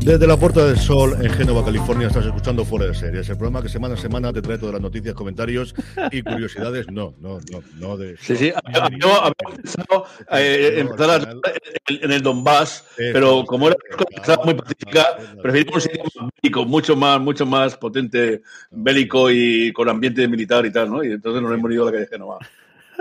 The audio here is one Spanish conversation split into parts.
Desde la Puerta del Sol en Génova, California, estás escuchando Fuera de Series, el programa que semana a semana te trae todas las noticias, comentarios y curiosidades. No, no, no, no de. Sí, sí, había pensado eh, empezar en el Donbass, pero como era muy pacífica, preferimos un sitio más bélico, mucho más, mucho más potente, bélico y con ambiente militar y tal, ¿no? Y entonces nos hemos ido a la calle de Génova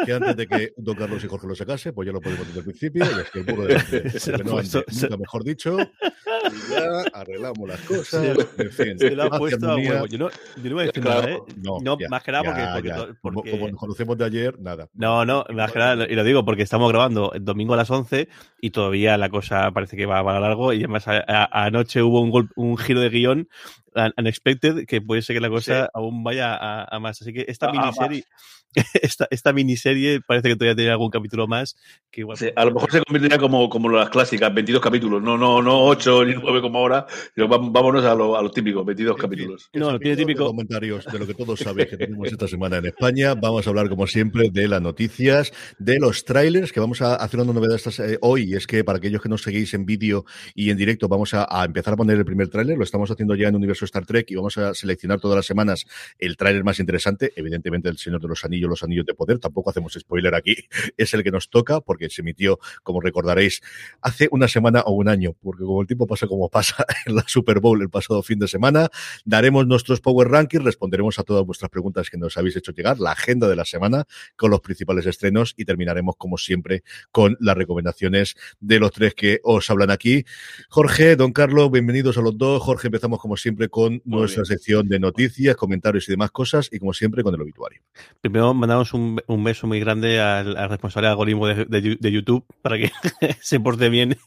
que antes de que Don Carlos y Jorge lo sacase, pues ya lo podemos desde el principio, es que el burro de, no antes, nunca mejor dicho, y ya arreglamos las cosas, en fin. Se lo ha puesto a huevo. Yo no, yo no voy a decir nada, ¿eh? No, no ya, más que nada porque, ya, porque, ya. porque, Como, como nos conocemos de ayer, nada. No, no, más que nada, y lo digo porque estamos grabando el domingo a las 11 y todavía la cosa parece que va para largo y además a, a, anoche hubo un, gol, un giro de guion unexpected que puede ser que la cosa sí. aún vaya a, a, más. Así que esta miniserie, esta, esta miniserie parece que todavía tiene algún capítulo más. Que igual... Sí, a lo mejor se convertiría como, como las clásicas, 22 capítulos, no, no, no 8 ni 9 como ahora, sino vámonos a lo, a lo típico, 22 Sí, capítulos. No, lo tiene típico. De comentarios de lo que todos sabéis que tenemos esta semana en España. Vamos a hablar, como siempre, de las noticias, de los trailers, que vamos a hacer una novedad estas, eh, hoy. Y es que para aquellos que nos seguís en vídeo y en directo, vamos a, a, empezar a poner el primer tráiler. Lo estamos haciendo ya en Universo Star Trek y vamos a seleccionar todas las semanas el tráiler más interesante. Evidentemente, el Señor de los Anillos, los Anillos de Poder. Tampoco hacemos spoiler aquí. Es el que nos toca porque se emitió, como recordaréis, hace una semana o un año, porque como el tiempo pasa como pasa en la Super Bowl el pasado fin de semana, daremos nuestros Power Rankings, responderemos a todas vuestras preguntas que nos habéis hecho llegar, la agenda de la semana con los principales estrenos y terminaremos, como siempre, con las recomendaciones de los tres que os hablan aquí. Jorge, don Carlos, bienvenidos a los dos. Jorge, empezamos como siempre con Muy nuestra bien. sección de noticias, comentarios y demás cosas y como siempre con el obituario. Primero mandamos un, un beso muy grande al, al responsable de algoritmo de, de, de, YouTube para que se porte bien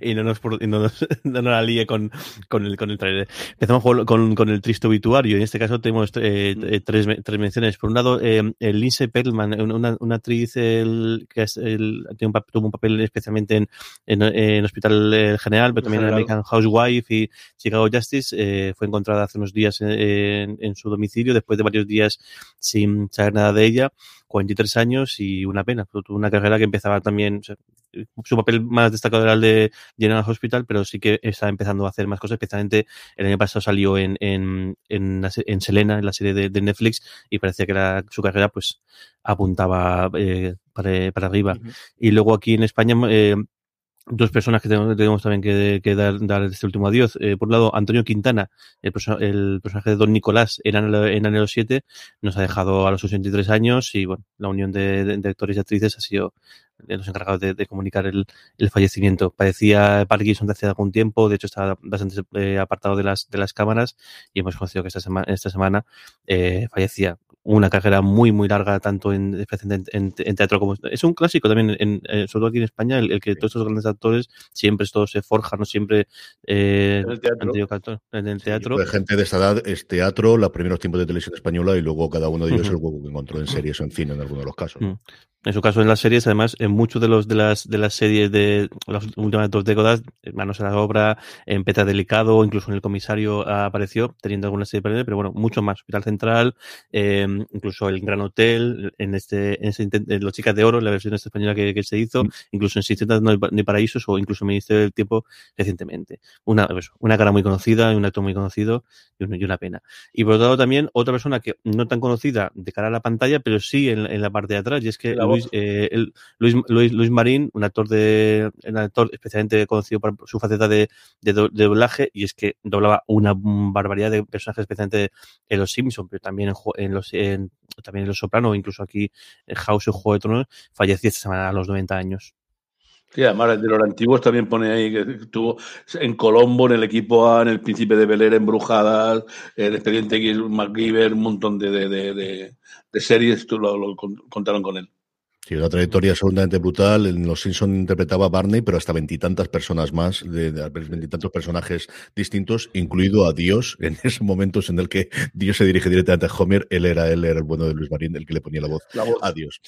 y no nos, y no nos, no nos la líe con, con, el, con el trailer. Empezamos con, con, el triste obituario. En este caso tenemos eh, mm. tres, tres menciones. Por un lado, eh, el Lindsay Perlman, una, una actriz el, que es el, tiene un, tuvo un papel especialmente en, en, en Hospital General, pero también en American Housewife y Chicago Justice. Eh, fue encontrada hace unos días en, en, su domicilio después de varios días sin saber nada de ella. 43 años y una pena. Tuvo una carrera que empezaba también, o sea, su papel más destacado era el de General Hospital, pero sí que está empezando a hacer más cosas, especialmente el año pasado salió en, en, en, en Selena, en la serie de, de Netflix, y parecía que era, su carrera pues apuntaba eh, para, para, arriba. Uh -huh. Y luego aquí en España eh, dos personas que tenemos, tenemos también que, dar, este último adiós. Eh, por un lado, Antonio Quintana, el, el, personaje de Don Nicolás en Anhelo, en Anhelo 7, nos ha dejado a los 83 años y bueno, la unión de, de, actores y actrices ha sido los encargados de, comunicar el, fallecimiento. Padecía Parkinson hace algún tiempo, de hecho estaba bastante eh, apartado de las, de las cámaras y hemos conocido que esta semana, esta semana eh, fallecía una carrera muy, muy larga, tanto en, en, en, en, teatro como... Es un clásico también, en, en, sobre todo aquí en España, el, el que todos estos grandes actores siempre esto se forjan, ¿no? Siempre... Eh, en el teatro. En el teatro. Sí, de gente de esta edad es teatro, los primeros tiempos de televisión española y luego cada uno de ellos uh -huh. el huevo que encontró en series o en cine en algunos de los casos. Uh -huh. En su caso, en las series, además, en muchos de los de las de las series de las últimas dos décadas, Manos a la obra, en Peta Delicado, incluso en El Comisario apareció, teniendo alguna serie de pero bueno, mucho más. Hospital Central, eh, incluso El Gran Hotel, en este, en este en Los Chicas de Oro, la versión española que, que se hizo, mm. incluso en Sistemas No hay Paraísos o incluso en Ministerio del Tiempo recientemente. Una, pues, una cara muy conocida, un actor muy conocido y una, y una, pena. Y por otro lado también, otra persona que no tan conocida de cara a la pantalla, pero sí en, en la parte de atrás, y es que Luis, eh, Luis, Luis, Marín, un actor de un actor especialmente conocido por su faceta de, de, doblaje, y es que doblaba una barbaridad de personajes, especialmente en Los Simpsons, pero también en, los en, también en Los Soprano, incluso aquí en House y Juego de Tronos, falleció esta semana a los 90 años. Sí, además de los antiguos también pone ahí que estuvo en Colombo, en el equipo A, en el Príncipe de Bel Embrujadas, el Expediente X, MacGyver, un montón de, de, de, series, tú lo, contaron con él. Sí, una trayectoria absolutamente brutal. En Los Simpson interpretaba a Barney, pero hasta veintitantas personas más, de veintitantos personajes distintos, incluido a Dios, en esos momentos en el que Dios se dirige directamente a Homer, él era, él era el bueno de Luis Marín, el que le ponía la voz, a Dios.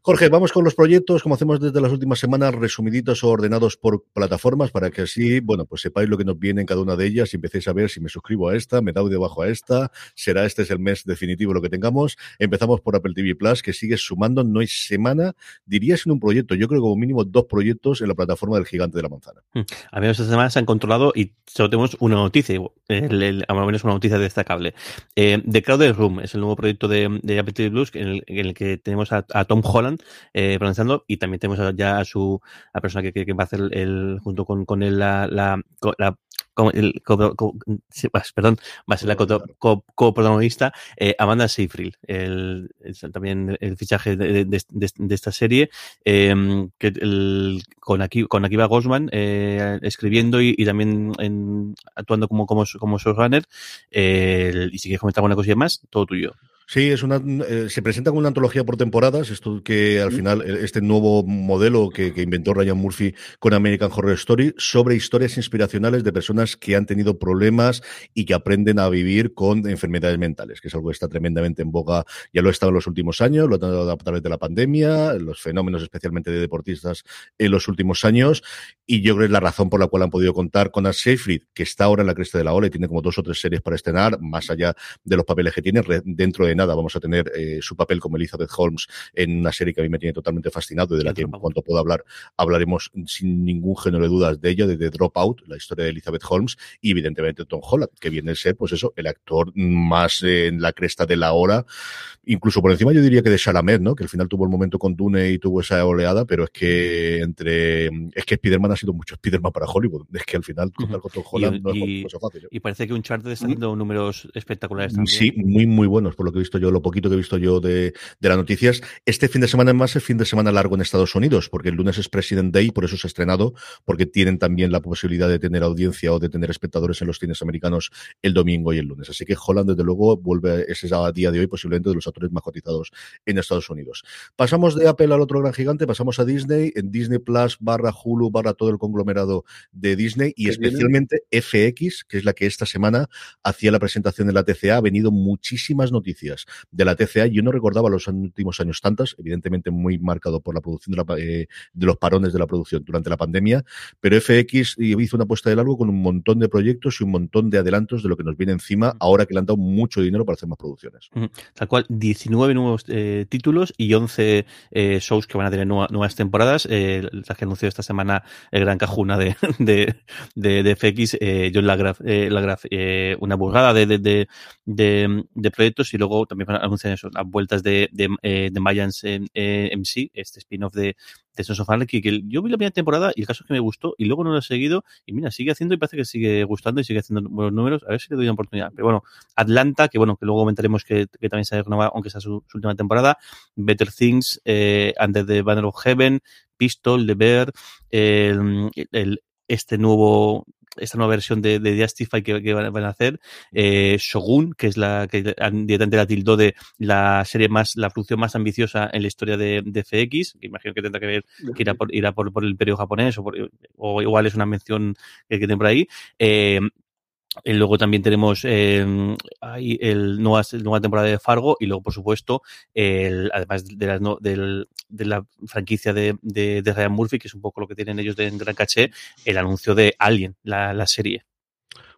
Jorge, vamos con los proyectos, como hacemos desde las últimas semanas, resumiditos o ordenados por plataformas, para que así, bueno, pues sepáis lo que nos viene en cada una de ellas y empecéis a ver si me suscribo a esta, me doy debajo a esta, será este es el mes definitivo lo que tengamos. Empezamos por Apple TV Plus, que sigue sumando, no hay semana dirías en un proyecto, yo creo que como mínimo dos proyectos en la plataforma del gigante de la manzana. Hmm. A mí esta semana se han controlado y solo tenemos una noticia, el, a menos una noticia destacable. Eh, The Crowded Room es el nuevo proyecto de, de Apple TV Plus en el, que tenemos a, Tom Holland eh, pronunciando y también tenemos ya a su a persona que, va a hacer el, junto con, él la el, perdón, va a ser la coprotagonista eh, Amanda Seyfried, el, también el fichaje de, esta serie, em, que con, aquí, con Akiva Gosman eh, escribiendo y, también actuando como, como, como showrunner. y si quieres comentar alguna cosilla más, todo tuyo. Sí, es una, eh, se presenta como una antología por temporadas, esto que al final, eh, este nuevo modelo que, inventó Ryan Murphy con American Horror Story, sobre historias inspiracionales de personas que han tenido problemas y que aprenden a vivir con enfermedades mentales, que es algo que está tremendamente en boga, ya lo ha estado en los últimos años, lo ha estado a través de la pandemia, los fenómenos especialmente de deportistas en los últimos años, y yo creo que es la razón por la cual han podido contar con Ash Seyfried, que está ahora en la cresta de la ola y tiene como dos o tres series para estrenar, más allá de los papeles que tiene, dentro de nada vamos a tener eh, su papel como Elizabeth Holmes en una serie que a mí me tiene totalmente fascinado y de la que en cuanto pueda hablar hablaremos sin ningún género de dudas de ella, de The Dropout, la historia de Elizabeth Holmes y evidentemente Tom Holland, que viene a ser pues eso, el actor más en la cresta de la hora, incluso por encima yo diría que de Chalamet, ¿no? que al final tuvo el momento con Dune y tuvo esa oleada, pero es que entre es que Spiderman ha sido mucho Spiderman para Hollywood, es que al final contar con Tom Holland no es cosa fácil. ¿eh? Y parece que un chart está haciendo números espectaculares también. Sí, muy muy buenos por lo que he visto yo lo poquito que he visto yo de, de las noticias. Este fin de semana más es fin de semana largo en Estados Unidos, porque el lunes es President Day, por eso se ha estrenado, porque tienen también la posibilidad de tener audiencia o de tener espectadores en los cines americanos el domingo y el lunes. Así que Holland, desde luego, vuelve, ese a día de hoy posiblemente de los actores más cotizados en Estados Unidos. Pasamos de Apple al otro gran gigante, pasamos a Disney, en Disney Plus barra Hulu barra todo el conglomerado de Disney y especialmente FX, que es la que esta semana hacía la presentación de la TCA, ha venido muchísimas noticias de la TCA. Yo no recordaba los últimos años tantas, evidentemente muy marcado por la producción de, eh, los parones de la producción durante la pandemia, pero FX hizo una apuesta de largo con un montón de proyectos y un montón de adelantos de lo que nos viene encima ahora que le han dado mucho dinero para hacer más producciones. Tal cual, 19 nuevos eh, títulos y 11 eh, shows que van a tener nuevas temporadas. las que anunció esta semana el gran cajuna de, de, FX, John Lagraf, Lagraf una burrada de, de, de, proyectos y luego también van a anunciar eso, las vueltas de, de, eh, de Mayans en, MC, este spin-off de, de Sons of Anarchy, que yo vi la primera temporada y el caso es que me gustó y luego no lo he seguido y mira, sigue haciendo y parece que sigue gustando y sigue haciendo buenos números, a ver si le doy una oportunidad. Pero bueno, Atlanta, que bueno, que luego comentaremos que, que también se ha renovado, aunque sea su, última temporada, Better Things, eh, Under the Banner of Heaven, Pistol, The Bear, el, el, este nuevo esta nueva versión de, de Justify que, van, a hacer, eh, Shogun, que es la que directamente la tildó de la serie más, la producción más ambiciosa en la historia de, de FX, que imagino que tendrá que ver que irá por, irá por, por el periodo japonés o, o igual es una mención que, que tiene por ahí. Eh, y luego también tenemos eh, el nueva, temporada de Fargo y luego, por supuesto, el, además de la, del, de la franquicia de, de, de, Ryan Murphy, que es un poco lo que tienen ellos de gran caché, el anuncio de Alien, la, la serie.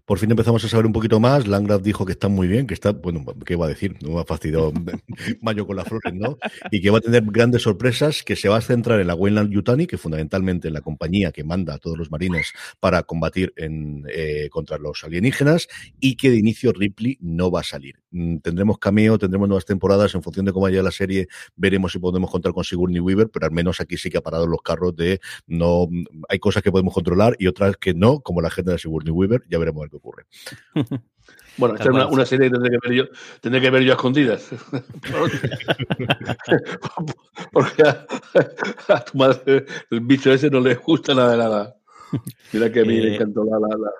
Por fin empezamos a saber un poquito más. Langrad dijo que está muy bien, que está, bueno, ¿qué va a decir? No me ha fastidiado Mayo con las flores, ¿no? Y que va a tener grandes sorpresas, que se va a centrar en la Wayland Yutani, que fundamentalmente en la compañía que manda a todos los marines para combatir eh, contra los alienígenas, y que de inicio Ripley no va a salir. Mm, tendremos cameo, tendremos nuevas temporadas, en función de cómo vaya la serie, veremos si podemos contar con Sigourney Weaver, pero al menos aquí sí que ha parado los carros de no, hay cosas que podemos controlar y otras que no, como la gente de Sigourney Weaver, ya veremos ocurre. Bueno, esta es una, una, serie que tendré que ver yo, tendré que ver yo a escondidas. Porque a, a, tu madre el bicho ese no le gusta nada de nada. Mira que a mí eh, me encantó la, la, la.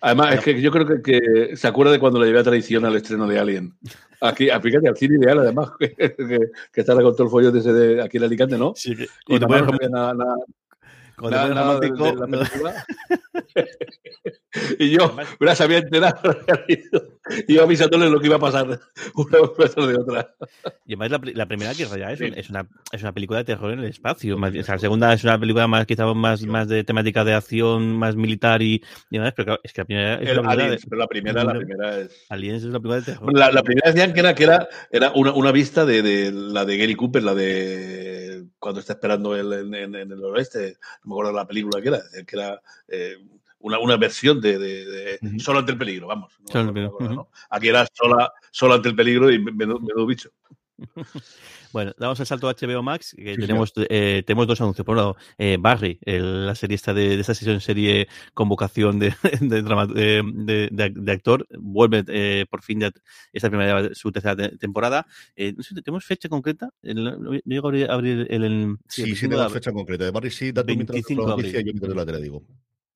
Además, es que yo creo que, que, se acuerda de cuando le llevé a tradición al estreno de Alien. Aquí, fíjate, al cine ideal, además, que, que, que está con todo el follón de, ese de aquí en Alicante, ¿no? Sí, que, y te puedes nada, nada, cuando nada, nada de, de la y yo me las había enterado yo avisándole lo que iba a pasar una vez de otra. Y además la, la primera que es, sí. es, una, es una película de terror en el espacio. Más, o sea, la segunda es una película más quizá más, más de temática de acción, más militar y, y demás, pero es que la primera es el Aliens, de, pero la primera, la primera es. Aliens es la primera de terror. La, la primera decían que era, que era, era una, una vista de, de, la de Gary Cooper, la de cuando está esperando el, en, en, en el oeste, no me acuerdo la película que era, que era eh, una, una, versión de, de, de uh -huh. solo ante el peligro, vamos. No, solo no, no, ¿no? Aquí era sola, solo ante el peligro y menudo, menudo bicho. Bueno, damos el salto a HBO Max, que sí, tenemos. Eh, tenemos dos anuncios. Por un lado, eh, Barry, el, la serie esta de, de, esta sesión serie con vocación de, de, de, de actor, vuelve eh, por fin de esta primera su tercera temporada. Eh, no sé, ¿tenemos fecha concreta? No llego a abrir, el, el, Sí, sí, sí tenemos fecha concreta. De Barry sí, dato 25 de abril. Yo mientras la te la digo.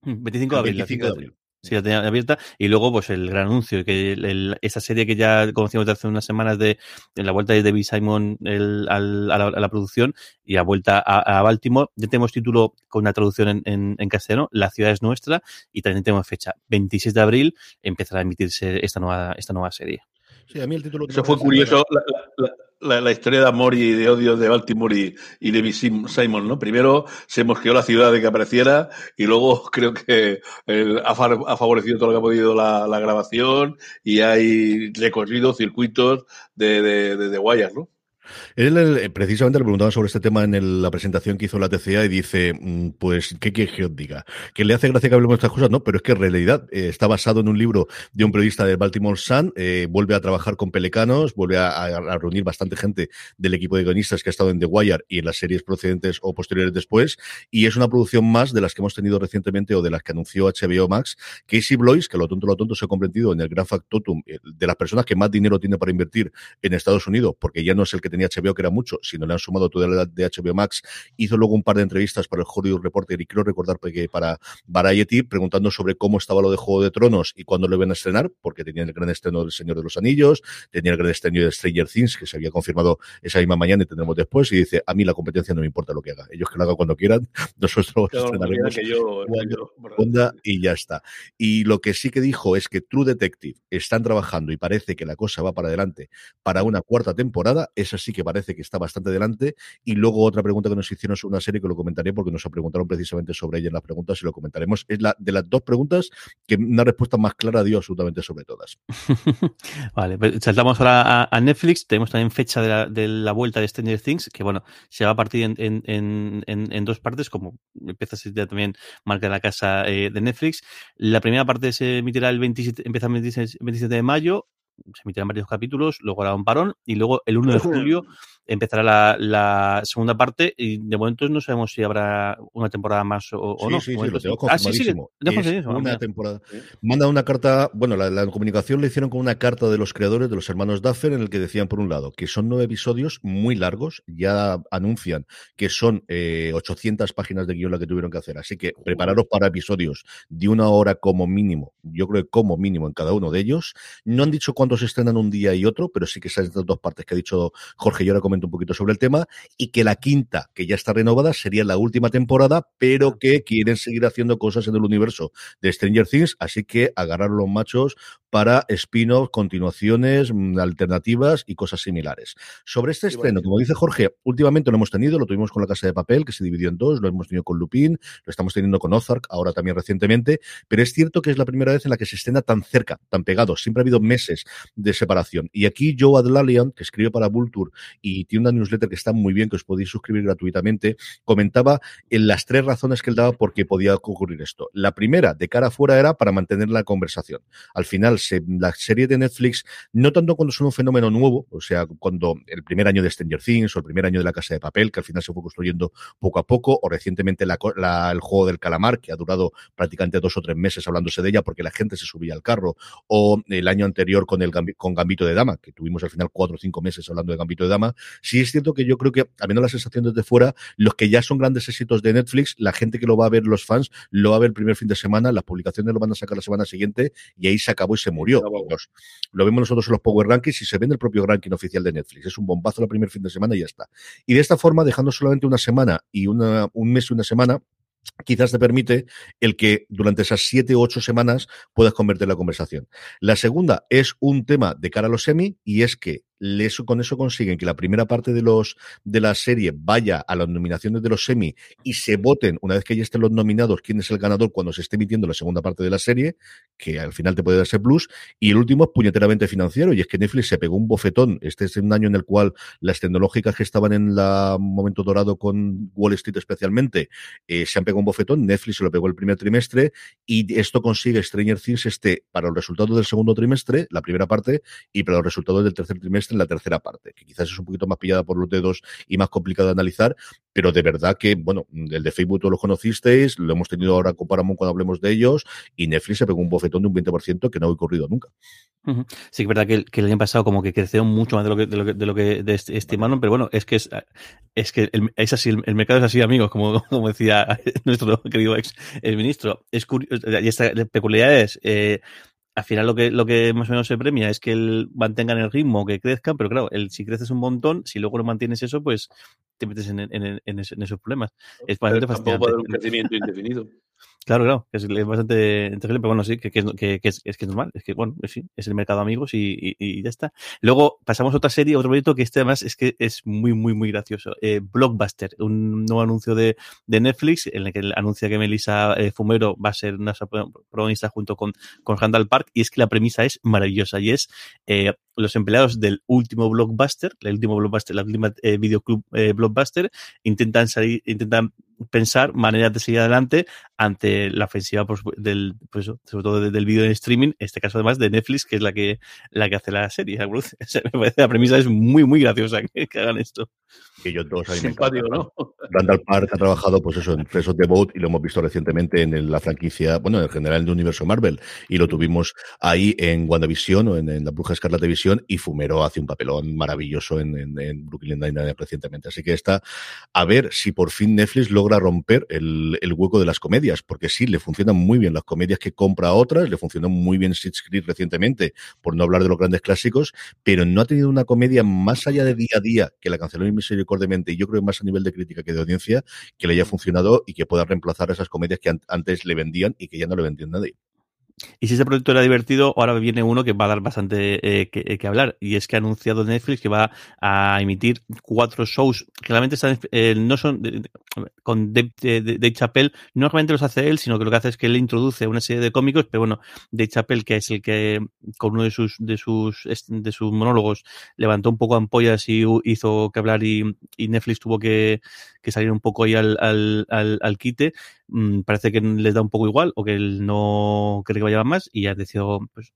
25 de abril. 25 de abril. Sí, la tenía abierta. Y luego, pues el gran anuncio, que el, el, esa serie que ya conocimos de hace unas semanas de en la vuelta de David Simon el, al, a, la, a, la, producción y a vuelta a, a, Baltimore. Ya tenemos título con una traducción en, en, en, castellano, La ciudad es nuestra, y también tenemos fecha. 26 de abril empezará a emitirse esta nueva, esta nueva serie. Sí, a mí el título. Eso fue curioso. La, la, la, la, historia de amor y de odio de Baltimore y, y de Simon, ¿no? Primero se mosqueó la ciudad de que apareciera y luego creo que el, ha, ha, favorecido todo lo que ha podido la, grabación y hay recorridos, circuitos de, de, de, de guayas, ¿no? Él precisamente le preguntaba sobre este tema en la presentación que hizo la TCA y dice, mm, pues, ¿qué quiere que os diga? Que le hace gracia que hablemos de estas cosas, no, pero es que en realidad eh, está basado en un libro de un periodista del Baltimore Sun, eh, vuelve a trabajar con Pelecanos, vuelve a, reunir bastante gente del equipo de guionistas que ha estado en The Wire y en las series procedentes o posteriores después, y es una producción más de las que hemos tenido recientemente o de las que anunció HBO Max. Casey Blois, que lo tonto lo tonto se ha comprendido en el gran factotum eh, de las personas que más dinero tiene para invertir en Estados Unidos, porque ya no es el que tenía HBO, que era mucho, sino le han sumado toda la edad de HBO Max. Hizo luego un par de entrevistas para el Hollywood Reporter y quiero recordar que para Variety, preguntando sobre cómo estaba lo de Juego de Tronos y cuándo lo iban a estrenar, porque tenían el gran estreno del Señor de los Anillos, tenía el gran estreno de Stranger Things, que se había confirmado esa misma mañana y tendremos después, y dice, a mí la competencia no me importa lo que haga, ellos que lo hagan cuando quieran, nosotros claro, estrenaremos que yo, cuando onda y ya está. Y lo que sí que dijo es que True Detective están trabajando y parece que la cosa va para adelante para una cuarta temporada, esa sí que parece que está bastante delante. Y luego otra pregunta que nos hicieron sobre una serie que lo comentaré porque nos preguntaron precisamente sobre ella en las preguntas y lo comentaremos. Es la de las dos preguntas que una respuesta más clara dio absolutamente sobre todas. vale, pues saltamos ahora a, Netflix. Tenemos también fecha de la, vuelta de Stranger Things, que bueno, se va a partir en, en, en, dos partes, como empieza a ser también marca la casa eh, de Netflix. La primera parte se emitirá el 27, empieza el 27, 27 de mayo, se emitirán varios capítulos, luego hará un parón y luego el 1 de julio empezará la, la, segunda parte y de momento no sabemos si habrá una temporada más o, o sí, no. Sí, sí, lo tengo ah, sí, sí, es una temporada. Manda una carta, bueno, la, la, comunicación le hicieron con una carta de los creadores, de los hermanos Duffer, en el que decían, por un lado, que son nueve episodios muy largos, ya anuncian que son eh, 800 páginas de guion la que tuvieron que hacer, así que prepararos para episodios de una hora como mínimo, yo creo que como mínimo en cada uno de ellos. No han dicho cuántos estrenan un día y otro, pero sí que esas dos partes que ha dicho Jorge y ahora comento un poquito sobre el tema, y que la quinta, que ya está renovada, sería la última temporada, pero que quieren seguir haciendo cosas en el universo de Stranger Things, así que agarrar los machos para spin-off, continuaciones, mm, alternativas y cosas similares. Sobre este estreno, como dice Jorge, últimamente lo hemos tenido, lo tuvimos con La Casa de Papel, que se dividió en dos, lo hemos tenido con Lupin, lo estamos teniendo con Ozark, ahora también recientemente, pero es cierto que es la primera vez en la que se estrena tan cerca, tan pegado. Siempre ha habido meses de separación. Y aquí Joe Adlalian, que escribe para Vulture y tiene una newsletter que está muy bien, que os podéis suscribir gratuitamente, comentaba en las tres razones que él daba por qué podía ocurrir esto. La primera, de cara afuera, era para mantener la conversación. Al final, la serie de Netflix, no tanto cuando son un fenómeno nuevo, o sea, cuando el primer año de Stranger Things o el primer año de La Casa de Papel, que al final se fue construyendo poco a poco, o recientemente el juego del calamar, que ha durado prácticamente dos o tres meses hablándose de ella porque la gente se subía al carro, o el año anterior con el con Gambito de Dama, que tuvimos al final cuatro o cinco meses hablando de Gambito de Dama, sí es cierto que yo creo que, al menos la sensación desde fuera, los que ya son grandes éxitos de Netflix, la gente que lo va a ver, los fans, lo va a ver el primer fin de semana, las publicaciones lo van a sacar la semana siguiente y ahí se acabó y se murió. lo vemos nosotros en los Power Rankings y se ve en el propio ranking oficial de Netflix. Es un bombazo el primer fin de semana y ya está. Y de esta forma, dejando solamente una semana y una, un mes y una semana, quizás te permite el que durante esas siete u ocho semanas puedas convertir la conversación. La segunda es un tema de cara a los semi y es que eso, con eso consiguen que la primera parte de los de la serie vaya a las nominaciones de los semi y se voten una vez que ya estén los nominados quién es el ganador cuando se esté emitiendo la segunda parte de la serie, que al final te puede darse plus. Y el último es puñeteramente financiero, y es que Netflix se pegó un bofetón. Este es un año en el cual las tecnológicas que estaban en el momento dorado con Wall Street especialmente, eh, se han pegado un bofetón. Netflix se lo pegó el primer trimestre, y esto consigue Stranger Things este para los resultados del segundo trimestre, la primera parte, y para los resultados del tercer trimestre en la tercera parte, que quizás es un poquito más pillada por los dedos y más complicado de analizar, pero de verdad que, bueno, el de Facebook todos lo conocisteis, lo hemos tenido ahora con Paramount cuando hablemos de ellos, y Netflix se pegó un bofetón de un 20% que no ha ocurrido nunca. Sí, que es verdad que, el año pasado como que creció mucho más de lo que, de lo que, de lo que estimaron, pero bueno, es que es, es que el, es así, el, mercado es así, amigos, como, como decía nuestro querido ex el ministro. Es curioso, y esta peculiaridad es, eh, al final lo que, lo que más o menos se premia es que el, mantengan el ritmo, que crezcan, pero claro, el, si creces un montón, si luego no mantienes eso, pues te metes en, en, en, esos problemas. Es bastante fascinante. un crecimiento indefinido. Claro, claro, es, bastante interesante, pero bueno, sí, que, que, es, es, que es normal, es que bueno, sí, es el mercado de amigos y, y, y, ya está. Luego pasamos a otra serie, otro proyecto que este además es que es muy, muy, muy gracioso. Eh, Blockbuster, un nuevo anuncio de, de, Netflix en el que anuncia que Melissa eh, Fumero va a ser una protagonista junto con, con Randall Park y es que la premisa es maravillosa y es eh, los empleados del último blockbuster, el último blockbuster, la última eh, videoclub blockbuster, intentan salir, intentan pensar maneras de seguir adelante ante la ofensiva pues, del, pues, sobre todo del vídeo en streaming, en este caso además de Netflix, que es la que, la que hace la serie. La premisa es muy, muy graciosa que hagan esto ellos dos ahí Simpático, ¿no? Randall Park ha trabajado, pues eso, en Fresh de Boat y lo hemos visto recientemente en la franquicia, bueno, en general en el universo Marvel y lo tuvimos ahí en WandaVision o en, la Bruja Escarlata Visión y Fumero hace un papelón maravilloso en, en, Brooklyn Nine-Nine recientemente. Así que está a ver si por fin Netflix logra romper el, el, hueco de las comedias, porque sí, le funcionan muy bien las comedias que compra a otras, le funcionó muy bien Sitch Creek recientemente, por no hablar de los grandes clásicos, pero no ha tenido una comedia más allá de día a día que la canceló en Y yo creo que más a nivel de crítica que de audiencia, que le haya funcionado y que pueda reemplazar esas comedias que antes le vendían y que ya no le vendían nadie. Y si ese proyecto era divertido, ahora viene uno que va a dar bastante eh, que, que, hablar. Y es que ha anunciado Netflix que va a emitir cuatro shows realmente están, eh, no son de, con Dave, de, Chappelle, no realmente los hace él, sino que lo que hace es que él introduce una serie de cómicos, pero bueno, Dave Chappelle, que es el que con uno de sus, de sus, de sus monólogos levantó un poco ampollas y hizo que hablar y, Netflix tuvo que, que salir un poco ahí al, al, al, al quite. Mm, parece que les da un poco igual o que él no cree que vaya más y ha decidido pues,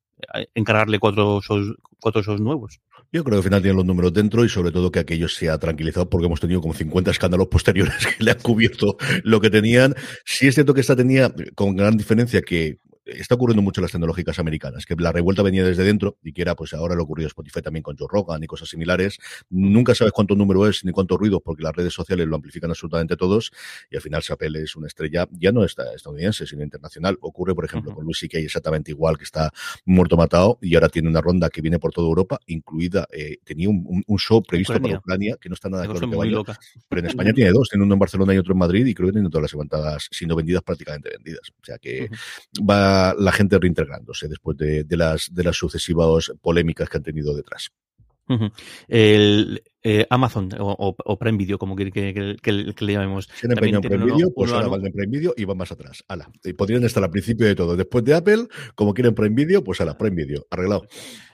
encargarle cuatro shows, cuatro shows nuevos. Yo creo que al final tienen los números dentro y sobre todo que aquello se ha tranquilizado porque hemos tenido como 50 escándalos posteriores que le han cubierto lo que tenían. Sí es cierto que esta tenía con gran diferencia que está ocurriendo mucho en las tecnológicas americanas, que la revuelta venía desde dentro y que era, pues ahora lo ocurrió Spotify también con Joe Rogan y cosas similares. Nunca sabes cuánto número es ni cuánto ruido, porque las redes sociales lo amplifican absolutamente todos y al final Sapel es una estrella ya no estadounidense, sino internacional. Ocurre, por ejemplo, con Luis C.K. exactamente igual, que está muerto matado y ahora tiene una ronda que viene por toda Europa, incluida, eh, tenía un, show previsto para Ucrania, que no está nada claro que vaya, pero en España tiene dos, tiene uno en Barcelona y otro en Madrid y creo que tiene todas las levantadas, sino vendidas, prácticamente vendidas. O sea que va la gente reintegrándose después de, de, las, de las sucesivas polémicas que han tenido detrás. El, eh, Amazon o, o, Prime Video, como que, que, que, le llamemos. Si han Prime Video, pues ahora van en Prime Video y van más atrás. Ala. Y podrían estar al principio de todo. Después de Apple, como quieren Prime Video, pues ala, Prime Video. Arreglado.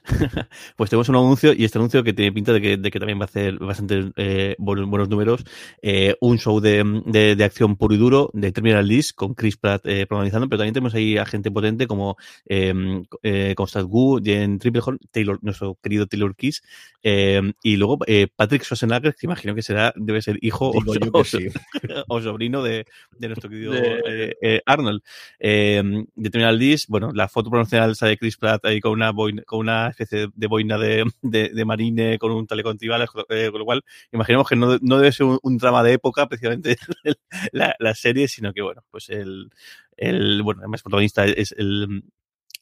pues tenemos un anuncio y este anuncio que tiene pinta de que, de que también va a hacer bastante eh, buenos, números. Eh, un show de, de, de, acción puro y duro de Terminal List con Chris Pratt eh, protagonizando, pero también tenemos ahí a gente potente como eh, eh, Constance Wu, Jen Triplehorn, Taylor, nuestro querido Taylor Kiss, eh, y luego Patrick Schwarzenegger, que imagino que será, debe ser hijo o, o, sí. o, sobrino de, de nuestro querido Arnold. de Terminal List, bueno, la foto promocional de Chris Pratt ahí con una, boina, con una especie de boina de, de, marine con un talecón tribal, eh, con lo cual imaginemos que no, no debe ser un, un, drama de época precisamente la, la, serie, sino que bueno, pues el, el bueno, además protagonista es el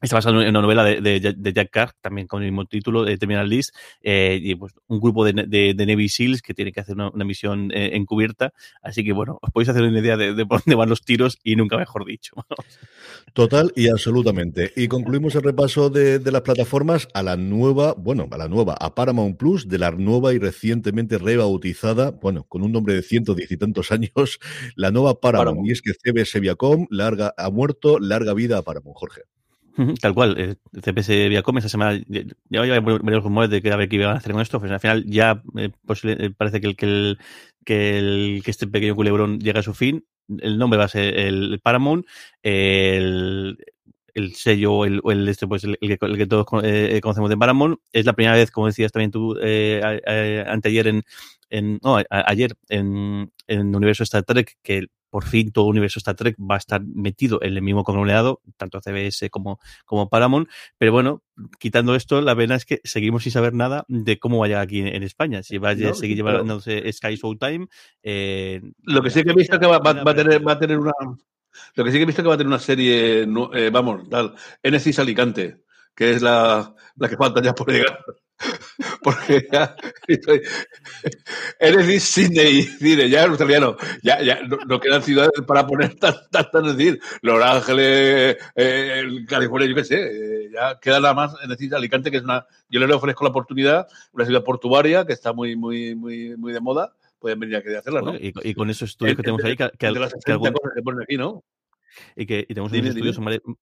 Está basado en una novela de, de, de, Jack Carr, también con el mismo título, de Terminal List, eh, y pues un grupo de, de, de, Navy SEALs que tiene que hacer una, una misión eh, encubierta. Así que bueno, os podéis hacer una idea de, por dónde van los tiros y nunca mejor dicho. Total y absolutamente. Y concluimos el repaso de, las plataformas a la nueva, bueno, a la nueva, a Paramount Plus, de la nueva y recientemente rebautizada, bueno, con un nombre de ciento diez y tantos años, la nueva Paramount. Paramount. Y es que CBS Viacom larga, ha muerto, larga vida a Paramount, Jorge. Tal cual, el CPS Viacom esta semana ya había varios rumores de que a ver qué iban a hacer con esto, pues al final ya eh, eh, parece que el, que el, que el que este pequeño culebrón llega a su fin. El nombre va a ser el Paramount, el sello el, el este pues el, el, que, el que, todos eh, conocemos de Paramount es la primera vez como decías también tú eh, eh, anteayer en, en no a, ayer en, en el universo Star Trek que por fin todo el universo Star Trek va a estar metido en el mismo conglomerado, tanto CBS como, como Paramount. Pero bueno, quitando esto, la pena es que seguimos sin saber nada de cómo vaya aquí en, en España. Si va a no, seguir llevándose Sky Showtime. Eh, Lo que sí que he visto que va, va, va, a tener, va a tener una. Lo que sí que he visto que va a tener una serie, eh, vamos, tal, Enesis Alicante, que es la, la que falta ya por llegar. porque ya estoy, eres Sydney, cine, ya es australiano, ya, ya no, quedan ciudades para poner tantas, tan, decir, Los Ángeles, eh, California, yo qué sé, eh, ya queda nada más, es decir, Alicante, que es una, yo le ofrezco la oportunidad, una ciudad portuaria que está muy, muy, muy, muy de moda, pueden venir aquí a hacerla, ¿no? Y, y, con esos estudios que tenemos ahí, que, que, que algún... cosas que ponen aquí, ¿no? Y que y tenemos, unos estudios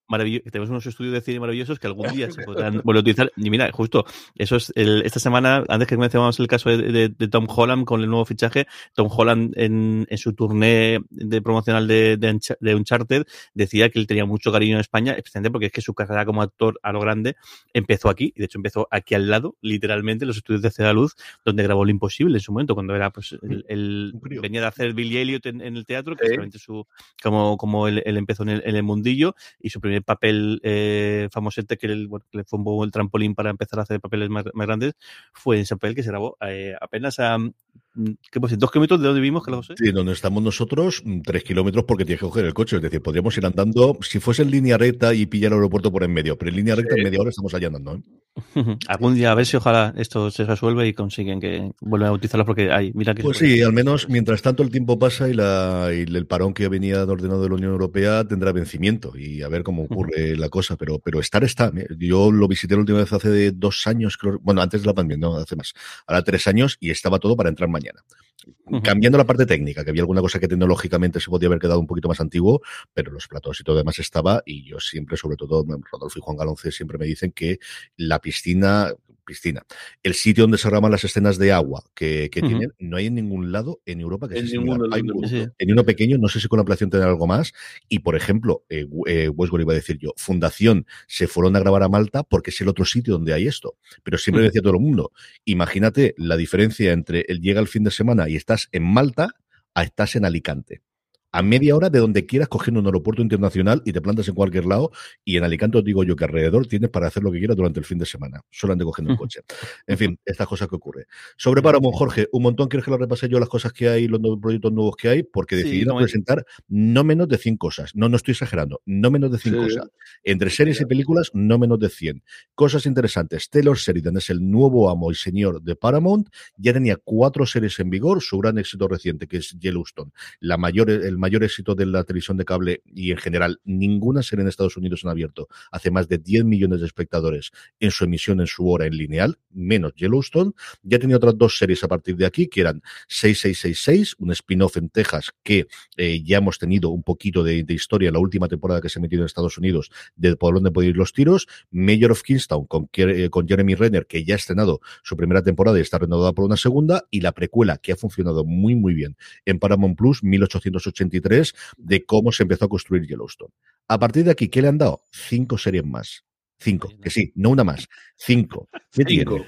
maravillosos, tenemos unos estudios de cine maravillosos que algún día se podrán volver a utilizar. Y mira, justo, eso es el, esta semana, antes que mencionábamos el caso de, de, de, Tom Holland con el nuevo fichaje, Tom Holland en, en su turné de promocional de, de, Uncharted decía que él tenía mucho cariño en España, especialmente porque es que su carrera como actor a lo grande empezó aquí, y de hecho empezó aquí al lado, literalmente, los estudios de Ceda Luz, donde grabó Lo Imposible en su momento, cuando era, pues, el, el venía de hacer Billy Elliot en, en el teatro, que es su, como, como el, el empezó en el, mundillo y su primer papel eh, famosete que, el, le fue un el trampolín para empezar a hacer papeles más, grandes fue ese papel que se grabó eh, apenas a ¿qué pues, ¿Dos kilómetros de donde vivimos, Carlos José? Sí, donde estamos nosotros, mm, tres kilómetros porque tienes que coger el coche. Es decir, podríamos ir andando, si fuese en línea recta y pillar el aeropuerto por en medio, pero en línea recta sí. en media hora estamos allá andando. ¿eh? Algún día a ver si ojalá esto se resuelve y consiguen que vuelvan a utilizarlo porque hay, mira que... Pues sí, al menos mientras tanto el tiempo pasa y, la, y el parón que venía ordenado de la Unión Europea tendrá vencimiento y a ver cómo ocurre uh -huh. la cosa, pero, pero estar está. Yo lo visité la última vez hace dos años, creo, bueno, antes de la pandemia, no, hace más, ahora tres años y estaba todo para entrar mañana. Uh -huh. Cambiando la parte técnica, que había alguna cosa que tecnológicamente se podía haber quedado un poquito más antiguo, pero los platos y todo demás estaba, y yo siempre, sobre todo, Rodolfo y Juan Galonce siempre me dicen que la piscina, piscina. El sitio donde se graban las escenas de agua que, que uh -huh. tienen, no hay en ningún lado en Europa que en sea hay mundo. Sí. En uno pequeño, no sé si con la ampliación tendrá algo más. Y, por ejemplo, eh, eh, Westworld iba a decir yo, Fundación se fueron a grabar a Malta porque es el otro sitio donde hay esto. Pero siempre uh -huh. decía todo el mundo, imagínate la diferencia entre el llega el fin de semana y estás en Malta a estás en Alicante a media hora de donde quieras cogiendo un aeropuerto internacional y te plantas en cualquier lado y en Alicante os digo yo que alrededor tienes para hacer lo que quieras durante el fin de semana, solamente cogiendo un coche. En fin, estas cosas que ocurren. Sobre Paramount, Jorge, un montón, ¿quieres que lo repase yo las cosas que hay, los proyectos nuevos que hay? Porque decidí presentar no menos de 100 cosas. No, no estoy exagerando, no menos de 100 cosas. Entre series y películas, no menos de 100. Cosas interesantes. Taylor Sheridan es el nuevo amo y señor de Paramount. Ya tenía cuatro series en vigor, su gran éxito reciente, que es Yellowstone, la mayor, el mayor éxito de la televisión de cable y en general ninguna serie en Estados Unidos han abierto hace más de 10 millones de espectadores en su emisión en su hora en lineal, menos Yellowstone. Ya tenía otras dos series a partir de aquí, que eran 6666, un spin-off en Texas que eh, ya hemos tenido un poquito de, historia en la última temporada que se ha metido en Estados Unidos, de por dónde pueden ir los tiros. Mayor of Kingstown con, eh, con Jeremy Renner, que ya ha estrenado su primera temporada y está renovada por una segunda, y la precuela, que ha funcionado muy, muy bien en Paramount Plus, 1883, de cómo se empezó a construir Yellowstone. A partir de aquí, ¿qué le han dado? Cinco series más. Cinco, que sí, no una más. Cinco. ¿Qué Cinco.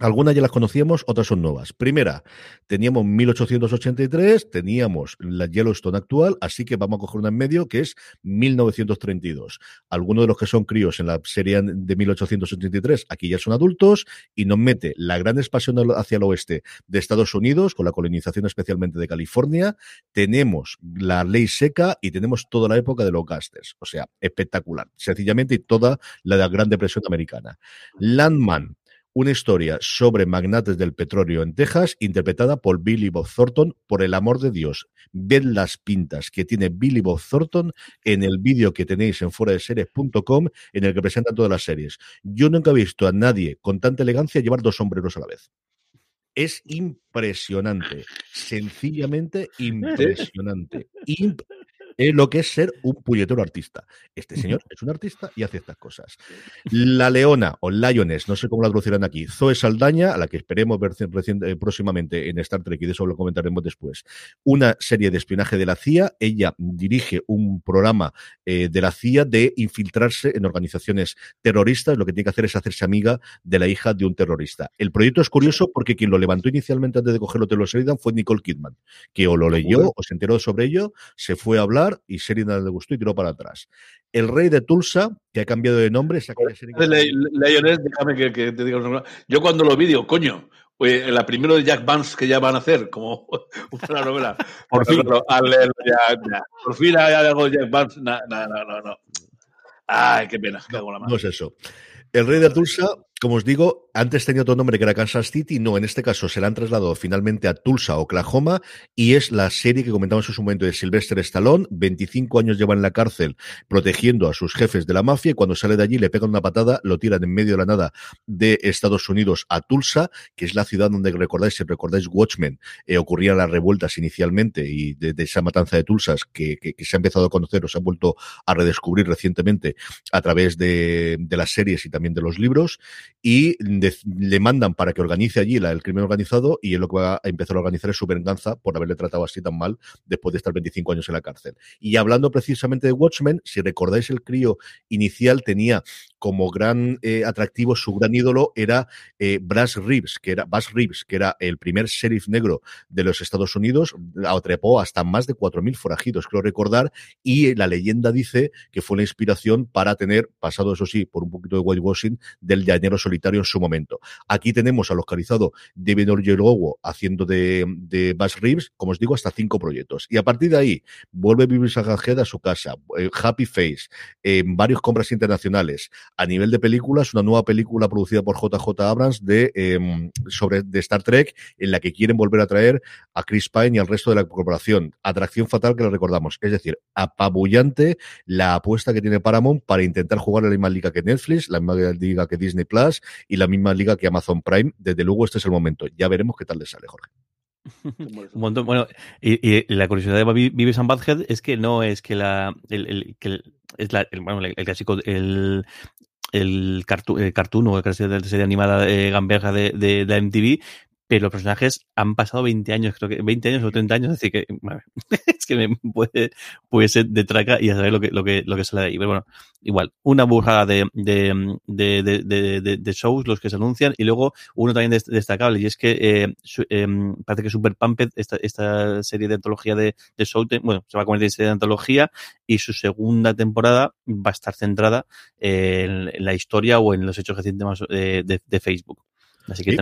Algunas ya las conocíamos, otras son nuevas. Primera, teníamos 1883, teníamos la Yellowstone actual, así que vamos a coger una en medio que es 1932. Algunos de los que son críos en la serie de 1883 aquí ya son adultos y nos mete la gran expansión hacia el oeste de Estados Unidos, con la colonización especialmente de California. Tenemos la ley seca y tenemos toda la época de los gasters. O sea, espectacular. Sencillamente y toda la Gran Depresión Americana. Landman, una historia sobre magnates del petróleo en Texas, interpretada por Billy Bob Thornton. Por el amor de Dios, ved las pintas que tiene Billy Bob Thornton en el vídeo que tenéis en series.com en el que presentan todas las series. Yo nunca he visto a nadie con tanta elegancia llevar dos sombreros a la vez. Es impresionante, sencillamente impresionante es lo que es ser un puñetero artista. Este señor es un artista y hace estas cosas. La Leona o Lioness, no sé cómo la traducirán aquí, Zoe Saldaña, a la que esperemos ver eh, próximamente en Star Trek y de eso lo comentaremos después. Una serie de espionaje de la CIA. Ella dirige un programa eh, de la CIA de infiltrarse en organizaciones terroristas. Lo que tiene que hacer es hacerse amiga de la hija de un terrorista. El proyecto es curioso porque quien lo levantó inicialmente antes de cogerlo Taylor Sheridan fue Nicole Kidman, que o lo leyó o se enteró sobre ello, se fue a hablar y Sheridan le gustó y tiró para atrás. El rey de Tulsa, que ha cambiado de nombre, déjame que, te diga Yo cuando lo vi digo, coño, la primera de Jack Vance que ya van a hacer, como una novela. Por fin. Por fin hay algo de Jack Vance. No, no, no, no. Ay, qué pena. no es eso. El rey de Tulsa como os digo, antes tenía otro nombre que era Kansas City, no, en este caso se la han trasladado finalmente a Tulsa, Oklahoma, y es la serie que comentamos en su momento de Sylvester Stallone, 25 años lleva en la cárcel protegiendo a sus jefes de la mafia, y cuando sale de allí le pegan una patada, lo tiran en medio de la nada de Estados Unidos a Tulsa, que es la ciudad donde recordáis, si recordáis Watchmen, eh, ocurrían las revueltas inicialmente, y de, esa matanza de Tulsas que, se ha empezado a conocer o se ha vuelto a redescubrir recientemente a través de, de las series y también de los libros, y le mandan para que organice allí el crimen organizado y él lo que va a empezar a organizar es su venganza por haberle tratado así tan mal después de estar 25 años en la cárcel. Y hablando precisamente de Watchmen, si recordáis el crío inicial tenía como gran eh, atractivo, su gran ídolo era eh, Brass Reeves, que era Bass Reeves, que era el primer sheriff negro de los Estados Unidos, atrepó hasta más de 4.000 forajidos, creo recordar, y la leyenda dice que fue la inspiración para tener, pasado eso sí, por un poquito de whitewashing, del llanero solitario en su momento. Aquí tenemos al localizado David Orgelowo haciendo de, de Bass Reeves, como os digo, hasta cinco proyectos. Y a partir de ahí, vuelve Bibi Sagajed a su casa, eh, Happy Face, en varios compras internacionales. A nivel de películas, una nueva película producida por JJ Abrams de, em, sobre, de Star Trek, en la que quieren volver a traer a Chris Pine y al resto de la corporación. Atracción fatal que la recordamos. Es decir, apabullante la apuesta que tiene Paramount para intentar jugar a la misma liga que Netflix, la misma liga que Disney Plus y la misma liga que Amazon Prime. Desde luego, este es el momento. Ya veremos qué tal le sale, Jorge. Un montón. Bueno, y, la curiosidad de Vives and Badhead es que no es que la. El, que es el, bueno, el, clásico. El, el, cartoon, el cartoon o la serie animada de Gamberja de, de, de, MTV, pero los personajes han pasado 20 años, creo que 20 años o 30 años, así que es que me puede, puede ser de traca y a saber lo que, lo que, lo que sale de ahí. Pero bueno, igual, una burrada de, de, de, de, shows los que se anuncian y luego uno también destacable y es que eh, em, parece que Super Pumped, esta, esta serie de antología de, de show, bueno, se va a convertir en serie de antología y su segunda temporada va a estar centrada en, la historia o en los hechos recientes de, de, Facebook. Así que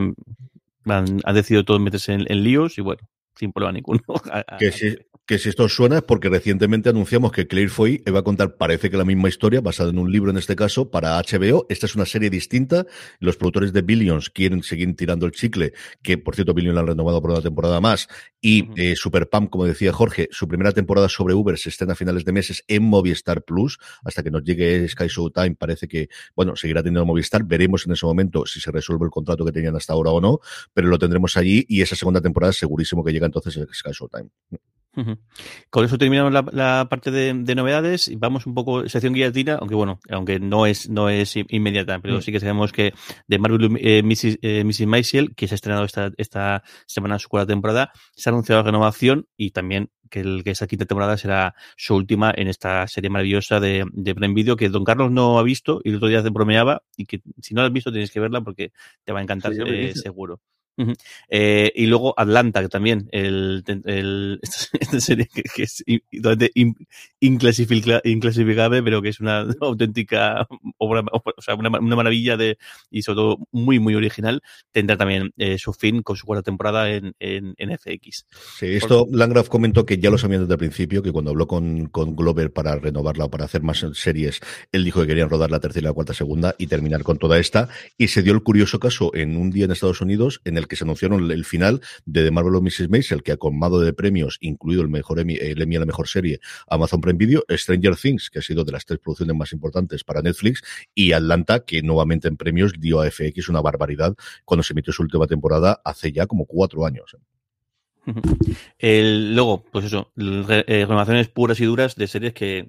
han, han, decidido todos meterse en, en líos y bueno, sin problema ninguno. que, si, que si esto suena es porque recientemente anunciamos que Claire Foy va a contar, parece que la misma historia, basada en un libro en este caso, para HBO. Esta es una serie distinta. Los productores de Billions quieren seguir tirando el chicle, que por cierto Billions la han renovado por una temporada más. Y eh, Super Pam, como decía Jorge, su primera temporada sobre Uber se estrena a finales de meses en Movistar Plus. Hasta que nos llegue Sky Showtime, parece que, bueno, seguirá teniendo Movistar. Veremos en ese momento si se resuelve el contrato que tenían hasta ahora o no, pero lo tendremos allí y esa segunda temporada segurísimo que llega entonces Sky Showtime. Con eso terminamos la, parte de, novedades y vamos un poco sección guillotina, aunque bueno, aunque no es no es inmediata, pero mm. sí que sabemos que de Marvel eh, Mrs. Eh, Maisel, que se ha estrenado esta, esta semana su cuarta temporada, se ha anunciado la renovación y también que, el, que esa quinta temporada será su última en esta serie maravillosa de, de Prime Video que Don Carlos no ha visto y el otro día se bromeaba y que si no la has visto tienes que verla porque te va a encantar eh, seguro. Eh, y luego Atlanta, que también, el, el, esta, serie que, es inclasificable, pero que es una auténtica obra, o sea, una, una, maravilla de, y sobre todo muy, muy original, tendrá también eh, su fin con su cuarta temporada en, en, en FX. Sí, esto Landgraf comentó que ya lo sabían desde el principio, que cuando habló con, con Glover para renovarla o para hacer más series, él dijo que querían rodar la tercera y la cuarta segunda y terminar con toda esta, y se dio el curioso caso en un día en Estados Unidos en el que se anunciaron el final de The Marvel of Mrs. Maisel, que ha colmado de premios, incluido el mejor Emmy, a la mejor serie, Amazon Prime Video, Stranger Things, que ha sido de las tres producciones más importantes para Netflix, y Atlanta, que nuevamente en premios dio a FX una barbaridad cuando se emitió su última temporada hace ya como cuatro años. Luego, pues eso, eh, renovaciones puras y duras de series que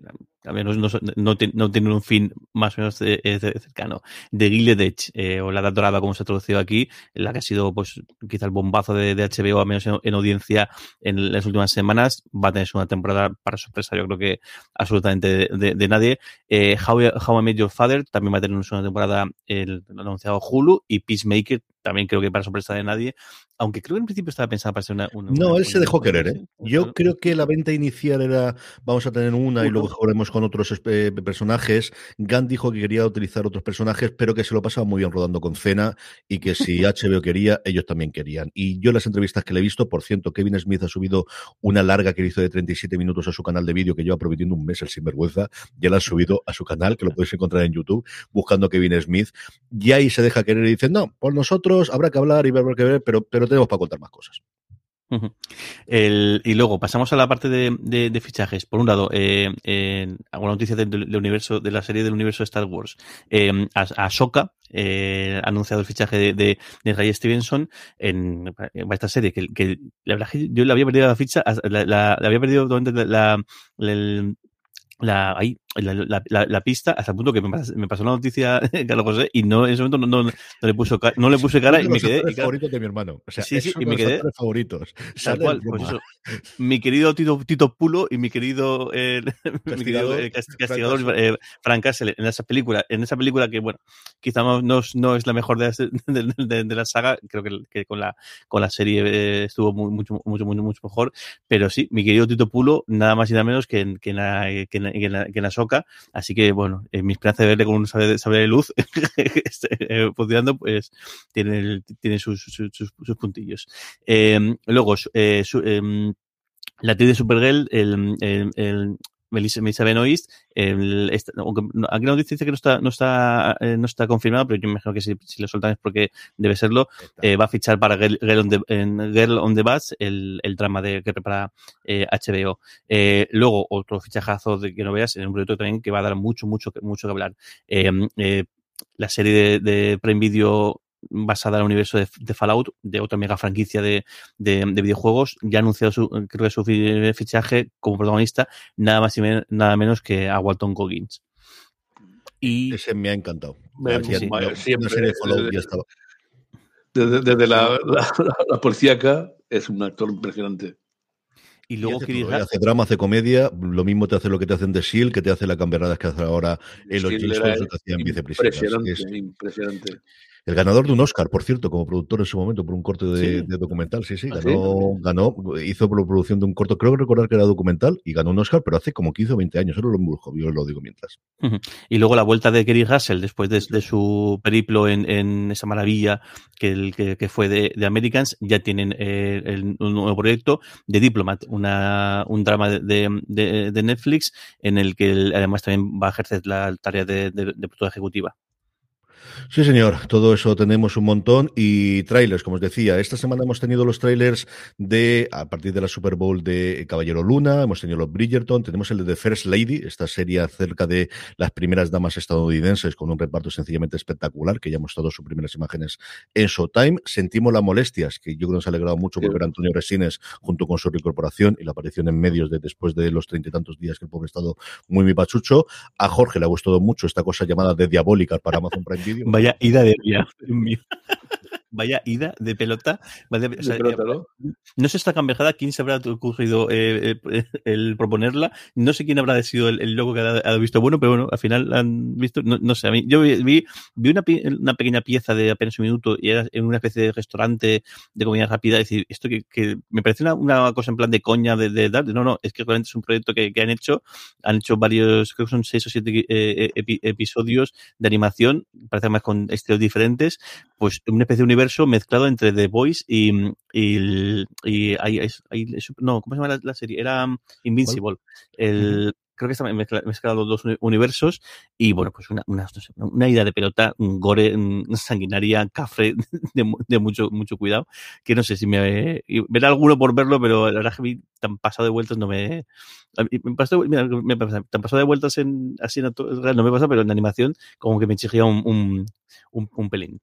menos no, no, no, tienen un fin más o menos eh, cercano. De Gilded Edge, eh, o La Edad Dorada, como se ha traducido aquí, la que ha sido, pues, quizá el bombazo de, de HBO, al menos en, audiencia en las últimas semanas, va a tener una temporada para sorpresa, yo creo que absolutamente de, de, nadie. Eh, How, How, I Met Your Father también va a tener una temporada el, anunciado Hulu y Peacemaker también creo que para sorpresa de nadie, aunque creo que en principio estaba pensado para ser una... no, él se dejó querer, ¿eh? Yo creo que la venta inicial era, vamos a tener una y luego jugaremos con otros eh, personajes. Gunn dijo que quería utilizar otros personajes, pero que se lo pasaba muy bien rodando con Cena y que si HBO quería, ellos también querían. Y yo las entrevistas que le he visto, por cierto, Kevin Smith ha subido una larga que hizo de 37 minutos a su canal de vídeo que lleva prometiendo un mes el sinvergüenza. Ya la ha subido a su canal, que lo podéis encontrar en YouTube, buscando Kevin Smith. Y ahí se deja querer y dice, no, por nosotros habrá que hablar y ver que ver, pero, pero tenemos para contar más cosas. El, y luego pasamos a la parte de, de, fichajes. Por un lado, eh, eh, alguna noticia del, universo, de la serie del universo de Star Wars. Eh, a, Soka eh, ha anunciado el fichaje de, de, de Ray Stevenson en, esta serie, que, que la verdad yo le había perdido la ficha, la, había perdido la, la, la, ahí, la, la, la, pista hasta el punto que me, pasó, me pasó la noticia Carlos José y no en ese momento no, no, no le, puso, no le puse cara y me quedé. Favoritos de mi hermano. O sea, sí, sí, y me quedé. favoritos. Tal cual, pues eso. Mi querido Tito, Tito Pulo y mi querido, eh, mi querido eh, castigador eh, Frank Castle en esa película, en esa película que, bueno, quizá no, no, es la mejor de, de, de, de, la saga, creo que, que con, la, con la serie eh, estuvo muy, mucho, mucho, mucho, mucho mejor, pero sí, mi querido Tito Pulo, nada más y nada menos que en, que en la, que en, que en la, que en la Así que bueno, en mi esperanza de verle con un saber, de luz eh, funcionando, pues tiene, tiene sus, sus, sus, puntillos. Eh, luego, eh, eh, la actriz de Supergirl, el, el, el Melissa, Melissa Benoist, el, esta, aquí la noticia dice que no está, no está, eh, no está confirmado, pero yo me imagino que si, si lo soltan es porque debe serlo. Eh, va a fichar para Girl, Girl, on, the, en Girl on the Bus, el, el drama de, que prepara HBO. Eh, luego, otro fichajazo de que no veas, en un proyecto también que va a dar mucho, mucho, mucho que hablar. La serie de, de Prime Video basada en el universo de, de, Fallout, de otra mega franquicia de, de, de, videojuegos, ya ha anunciado su, creo que su fichaje como protagonista, nada más y men nada menos que a Walton Goggins. Y... Ese me ha encantado. Me, sí, sí, siempre, una serie de Fallout ya estaba. desde, la, la, policíaca, es un actor impresionante. Y luego hace, hace, drama, hace comedia, lo mismo te hace lo que te hacen de Seal, que te hace la cambiada que hace ahora el O. que hacían Impresionante, impresionante. El ganador de un Oscar, por cierto, como productor en su momento por un corte de, documental, sí, sí, ¿Ah, ganó, ganó, hizo producción de un corto, creo recordar que era documental y ganó un Oscar, pero hace como 15 o 20 años, eso lo embrujo, yo lo digo mientras. Y luego la vuelta de Kerry Russell después de, su periplo en, esa maravilla que, el, que, fue de, Americans, ya tienen eh, un nuevo proyecto de Diplomat, una, un drama de, Netflix en el que además también va a ejercer la tarea de, de ejecutiva. Sí, señor, todo eso tenemos un montón y trailers, como os decía, esta semana hemos tenido los trailers de, a partir de la Super Bowl de Caballero Luna, hemos tenido los Bridgerton, tenemos el de The First Lady, esta serie acerca de las primeras damas estadounidenses con un reparto sencillamente espectacular, que ya hemos dado sus primeras imágenes en Showtime. Sentimos las molestias, que yo creo que nos ha alegrado mucho por ver a Antonio Resines junto con su reincorporación y la aparición en medios de después de los treinta y tantos días que el pobre estado muy, muy pachucho. A Jorge le ha gustado mucho esta cosa llamada de Diabólica para Amazon Prime Video. Vaya ida de Vaya ida de pelota. ¿no? sé esta cambejada quién se habrá ocurrido eh, eh, el proponerla. No sé quién habrá sido el, loco que ha, visto bueno, pero bueno, al final han visto. No, sé, a mí, yo vi, vi una, una, pequeña pieza de apenas un minuto y era en una especie de restaurante de comida rápida. decir, esto que, que me parece una, una, cosa en plan de coña de, de, No, no, es que realmente es un proyecto que, que han hecho. Han hecho varios, creo que son seis o siete eh, episodios de animación, parece más con estilos diferentes, pues una especie de universo mezclado entre The Voice y, y, y, no, ¿cómo se llama la, serie? Era um, Invincible. El, creo que está mezclado los dos universos y bueno, pues una, una, una idea de pelota, un gore, sanguinaria, café de, de, mucho, mucho cuidado, que no sé si me ver alguno por verlo, pero la verdad que vi tan pasado de vueltas no me, me pasó, mira, me, tan pasado de vueltas en así no me pasa, pero en animación como que me exigía un, un, un, un pelín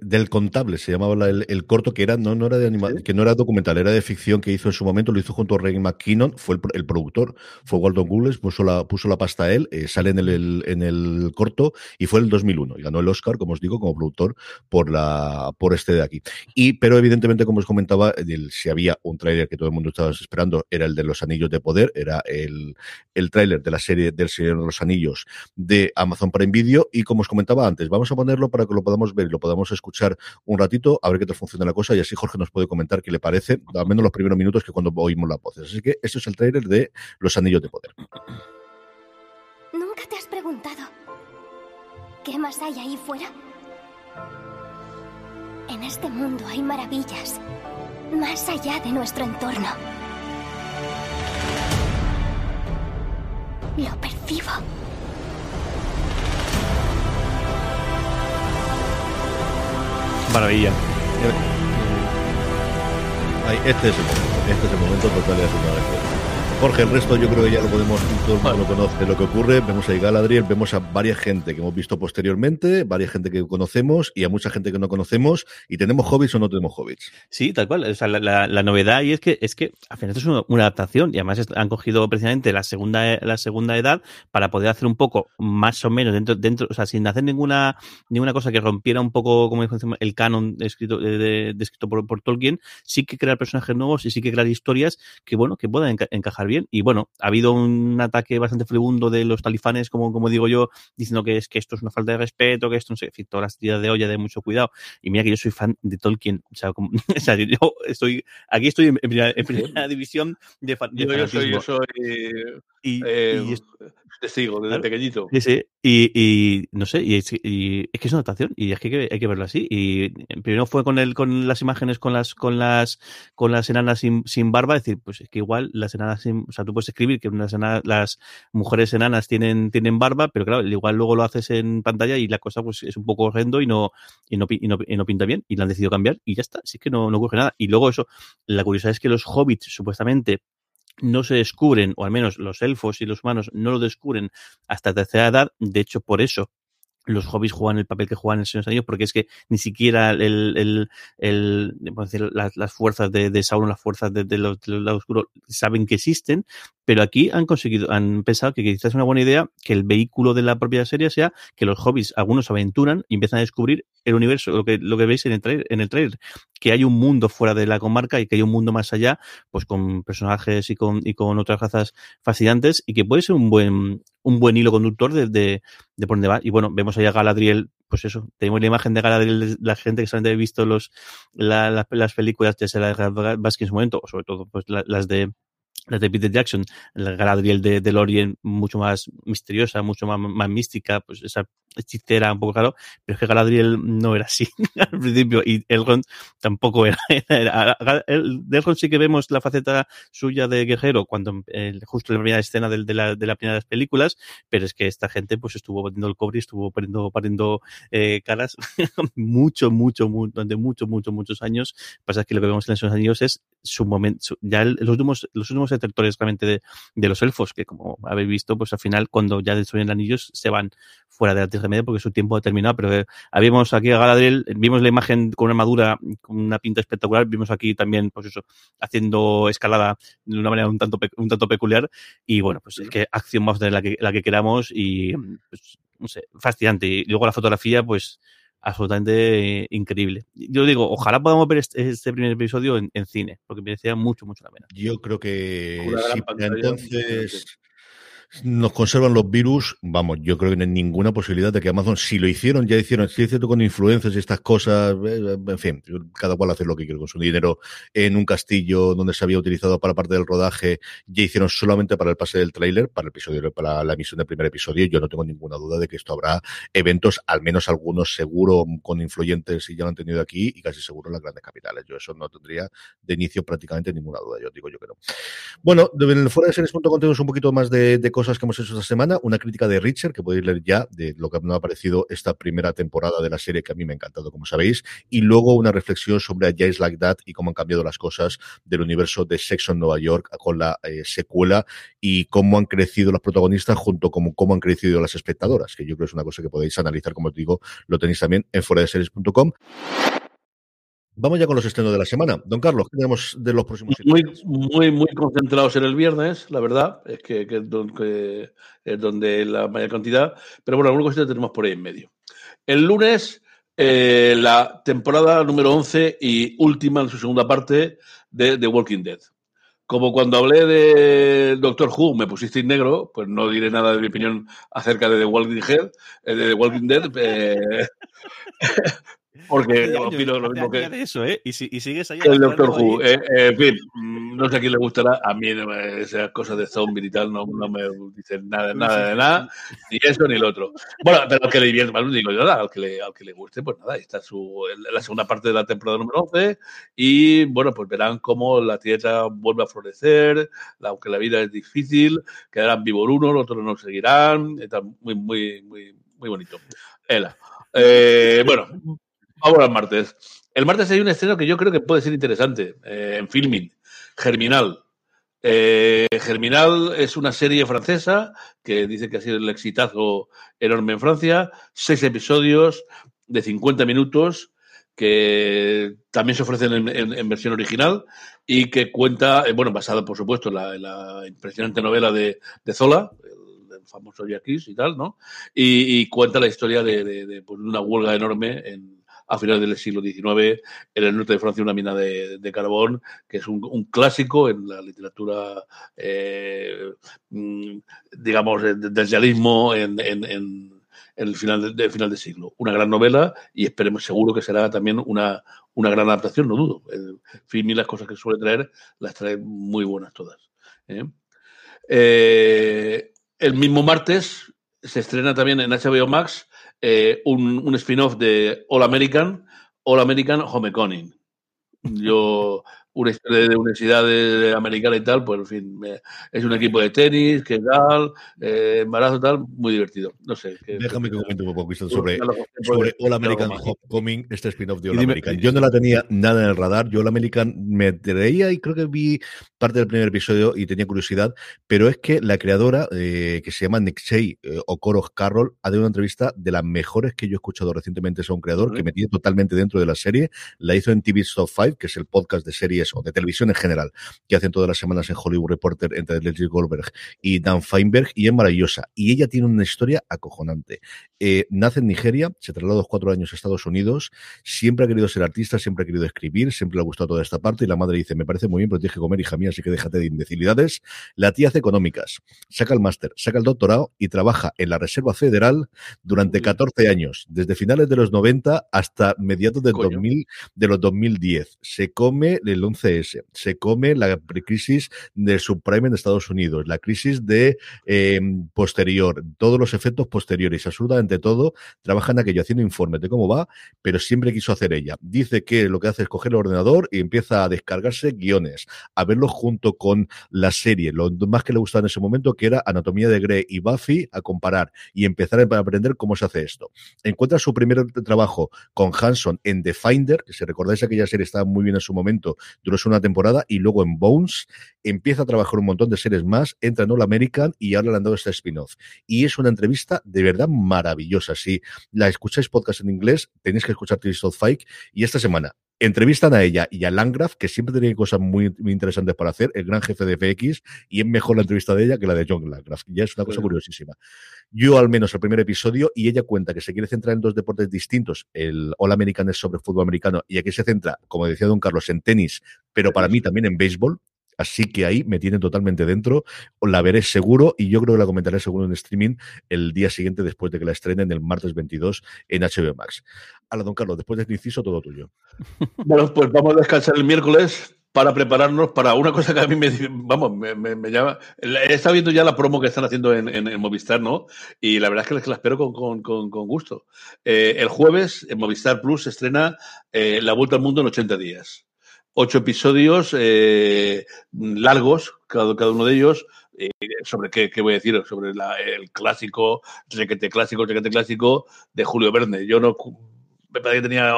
del contable se llamaba el, corto que era no no era de anima, que no era documental era de ficción que hizo en su momento lo hizo junto a Ray McKinnon fue el, productor fue Walton Googles puso la puso la pasta a él eh, sale en el, en el corto y fue el 2001 y ganó el Oscar como os digo como productor por la por este de aquí. Y pero evidentemente como os comentaba si había un tráiler que todo el mundo estaba esperando era el de los Anillos de Poder era el el tráiler de la serie del Señor de los Anillos de Amazon Prime Video y como os comentaba antes vamos a ponerlo para que lo podamos ver y lo podamos escuchar un ratito, a ver qué tal funciona la cosa y así Jorge nos puede comentar qué le parece, al menos los primeros minutos que cuando oímos las voces. Así que esto es el trailer de Los Anillos de Poder. ¿Nunca te has preguntado qué más hay ahí fuera? En este mundo hay maravillas más allá de nuestro entorno. Lo percibo. Maravilla. este es el momento, este es el momento total de hacer Jorge, el resto yo creo que ya lo podemos, todo el mundo lo conoce lo que ocurre. Vemos a Galadriel, vemos a varias gente que hemos visto posteriormente, varias gente que conocemos y a mucha gente que no conocemos. ¿Y tenemos hobbits o no tenemos hobbits? Sí, tal cual. O sea, la, la, novedad y es que es que al final esto es una, adaptación y además han cogido precisamente la segunda, la segunda edad para poder hacer un poco más o menos dentro, dentro, o sea, sin hacer ninguna, ninguna cosa que rompiera un poco, como el canon escrito, de, escrito por, por, Tolkien, sí que crear personajes nuevos y sí que crear historias que, bueno, que puedan encajar bien. Y bueno, ha habido un ataque bastante furibundo de los talifanes, como, como digo yo, diciendo que es que esto es una falta de respeto, que esto no sé, en fin, todas las tiras de olla de mucho cuidado. Y mira que yo soy fan de Tolkien. O sea, como, o sea yo estoy, aquí estoy en primera, en primera división de, fan, de yo, soy, yo soy y, eh, y testigo desde pequeñito. Sí, sí. Y, y no sé, y es, y es, que es una adaptación y es que hay, que hay que verlo así. Y primero fue con el, con las imágenes con las, con las, con las enanas sin, sin barba, es decir, pues es que igual las enanas sin, o sea, tú puedes escribir que unas enanas, las mujeres enanas tienen, tienen barba, pero claro, igual luego lo haces en pantalla y la cosa pues es un poco horrendo y no, y no, y no, y no pinta bien y la han decidido cambiar y ya está, así que no, no ocurre nada. Y luego eso, la curiosidad es que los hobbits supuestamente no se descubren, o al menos los elfos y los humanos no lo descubren hasta tercera edad. De hecho, por eso los hobbies juegan el papel que juegan en el Señor de los porque es que ni siquiera el, el, el decir, las, las, fuerzas de, de Sauron, las fuerzas de, de los, del lado oscuro, saben que existen, Pero aquí han conseguido, han pensado que quizás es una buena idea que el vehículo de la propia serie sea que los hobbies, algunos aventuran y empiezan a descubrir el universo, lo que, lo que veis en el, trailer, que hay un mundo fuera de la comarca y que hay un mundo más allá, pues con personajes y con, y con otras razas fascinantes y que puede ser un buen, un buen hilo conductor de, de, por dónde va. Y bueno, vemos allá a Galadriel, pues eso, tenemos la imagen de Galadriel, la gente que solamente ha visto los, la, la, las películas, ya sea la de Baskin en su momento, o sobre todo pues la, las de de Peter Jackson, la Galadriel de, de Lorien mucho más misteriosa, mucho más, más mística, pues esa hechicera un poco claro, pero es que Galadriel no era así al principio y Elrond tampoco era. era, era el, Elrond sí que vemos la faceta suya de guerrero cuando eh, justo en la primera escena de, de, la, de las películas, pero es que esta gente pues estuvo poniendo el cobre y estuvo poniendo, poniendo eh, caras mucho, mucho, mucho, durante muchos, muchos, muchos años. Pasa que lo que vemos en esos años es su momento, ya el, los últimos, los últimos detractores realmente de, de, los elfos, que como habéis visto, pues al final cuando ya destruyen anillos se van fuera de la Tierra Media porque su tiempo ha terminado, pero eh, habíamos aquí a Galadriel, vimos la imagen con una armadura, con una pinta espectacular, vimos aquí también, pues eso, haciendo escalada de una manera un tanto, un tanto peculiar, y bueno, pues es que acción vamos a tener la que, la que queramos y, pues, no sé, fascinante. Y luego la fotografía, pues, absolutamente increíble. Yo digo, ojalá podamos ver este, este primer episodio en, en, cine, porque merecía mucho, mucho la pena. Yo creo que sí, entonces nos conservan los virus, vamos, yo creo que no hay ninguna posibilidad de que Amazon, si lo hicieron, ya hicieron, si es cierto con influencers y estas cosas, eh, en fin, cada cual hace lo que quiere con su dinero en un castillo donde se había utilizado para parte del rodaje, ya hicieron solamente para el pase del tráiler, para el episodio, para la emisión del primer episodio, yo no tengo ninguna duda de que esto habrá eventos, al menos algunos seguro con influyentes y ya lo han tenido aquí y casi seguro en las grandes capitales. Yo eso no tendría de inicio prácticamente ninguna duda, yo digo yo que no. Bueno, en el fuera de series.com tenemos un poquito más de, de que hemos hecho esta semana. Una crítica de Richard, que podéis leer ya, de lo que nos ha parecido esta primera temporada de la serie, que a mí me ha encantado, como sabéis. Y luego una reflexión sobre A Jays Like That y cómo han cambiado las cosas del universo de Sexo en Nueva York con la eh, secuela y cómo han crecido los protagonistas junto con cómo han crecido las espectadoras, que yo creo que es una cosa que podéis analizar, como os digo, lo tenéis también en fuera de series.com. Vamos ya con los estrenos de la semana. Don Carlos, ¿qué tenemos de los próximos Muy, muy, muy concentrados en el viernes, la verdad, es que, que, que es donde la mayor cantidad, pero bueno, alguna cosita tenemos por ahí en medio. El lunes, eh, la temporada número 11 y última en su segunda parte de The Walking Dead. Como cuando hablé de Doctor Who me pusisteis negro, pues no diré nada de mi opinión acerca de The Walking Dead. Eh, de The Walking Dead eh, porque opino lo mismo que de eso, ¿eh? Y, si, y sigues ahí el Doctor Who. Eh, en fin, no sé a quién le gustará. A mí esas cosas de zombie y tal no, no me dicen nada, nada de nada, ni eso ni lo otro. Bueno, pero al que le divierte, más digo yo, al que, le, al que le guste, pues nada, está su, la segunda parte de la temporada número 11 y bueno, pues verán cómo la tierra vuelve a florecer, aunque la vida es difícil, quedarán vivos unos, los otros no seguirán, está muy, muy, muy, muy bonito. Ela. Eh, bueno, Vamos al martes. El martes hay un estreno que yo creo que puede ser interesante eh, en filming. Germinal. Eh, Germinal es una serie francesa que dice que ha sido el exitazo enorme en Francia. Seis episodios de 50 minutos que también se ofrecen en, versión original y que cuenta, eh, bueno, basada por supuesto en la, impresionante novela de, de Zola, el, famoso Yaquis y tal, ¿no? Y, cuenta la historia de, de, de pues, una huelga enorme en, a finales del siglo XIX en el norte de Francia una mina de, carbón, que es un, clásico en la literatura, eh, digamos, del realismo en, el final del de, final siglo. Una gran novela y esperemos seguro que será también una, una gran adaptación, no dudo. En fin, las cosas que suele traer las trae muy buenas todas. ¿eh? Eh, el mismo martes se estrena también en HBO Max eh, un, un spin-off de All American, All American Homecoming. Yo, una historia de universidad americana y tal, pues en fin, es un equipo de tenis, que tal, eh, embarazo tal, muy divertido. No sé. Que, Déjame que comente un poco sobre, sobre All American Homecoming, este spin-off de All American. Yo no la tenía nada en el radar, yo All American me traía y creo que vi parte del primer episodio y tenía curiosidad, pero es que la creadora, eh, que se llama Nixey eh, Okoro Carroll, ha dado una entrevista de las mejores que yo he escuchado recientemente a un creador, que me tiene totalmente dentro de la serie, la hizo en TV Stop 5, que es el podcast de serie series o de televisión en general que hacen todas las semanas en Hollywood Reporter entre Leslie Goldberg y Dan Feinberg y es maravillosa. Y ella tiene una historia acojonante. Eh, nace en Nigeria, se trasladó a los cuatro años a Estados Unidos, siempre ha querido ser artista, siempre ha querido escribir, siempre le ha gustado toda esta parte y la madre dice, me parece muy bien, pero tienes que comer, hija mía, así que déjate de imbecilidades. La tía hace económicas, saca el máster, saca el doctorado y trabaja en la Reserva Federal durante 14 años, desde finales de los 90 hasta mediados del 2000, de los 2010. Se come el 11S, se come la crisis de subprime en Estados Unidos, la crisis de eh, posterior, todos los efectos posteriores, absolutamente todo, trabaja en aquello haciendo informes de cómo va, pero siempre quiso hacer ella. Dice que lo que hace es coger el ordenador y empieza a descargarse guiones, a verlos junto con la serie, lo más que le gustaba en ese momento, que era Anatomía de Grey y Buffy, a comparar y empezar a aprender cómo se hace esto. Encuentra su primer trabajo con Hanson en The Finder, que si recordáis aquella serie estaba muy bien en su momento, duró una temporada, y luego en Bones, empieza a trabajar un montón de series más, entra en All American y ahora le han dado este spin-off. Y es una entrevista de verdad maravillosa. Si la escucháis podcast en inglés, tenéis que escuchar Twisted Fike. Y esta semana entrevistan a ella y a Landgraf, que siempre tiene cosas muy, muy, interesantes para hacer, el gran jefe de FX, y es mejor la entrevista de ella que la de John Landgraf. Ya es una cosa curiosísima. Yo, al menos, el primer episodio, y ella cuenta que se quiere centrar en dos deportes distintos. El All American es sobre fútbol americano, y aquí se centra, como decía Don Carlos, en tenis, pero para mí también en béisbol. Así que ahí me tienen totalmente dentro. La veré seguro y yo creo que la comentaré seguro en streaming el día siguiente después de que la estrenen el martes 22 en HBO Max. Hola, don Carlos, después de este inciso, todo tuyo. Bueno, pues vamos a descansar el miércoles para prepararnos para una cosa que a mí me, vamos, me, llama. He viendo ya la promo que están haciendo en, en, Movistar, ¿no? Y la verdad es que la espero con, con, con, con gusto. Eh, el jueves en Movistar Plus se estrena eh, La Vuelta al Mundo en 80 días ocho episodios eh, largos, cada, uno de ellos, eh, sobre qué, qué, voy a decir, sobre el clásico, requete clásico, requete clásico de Julio Verne. Yo no, me parece que tenía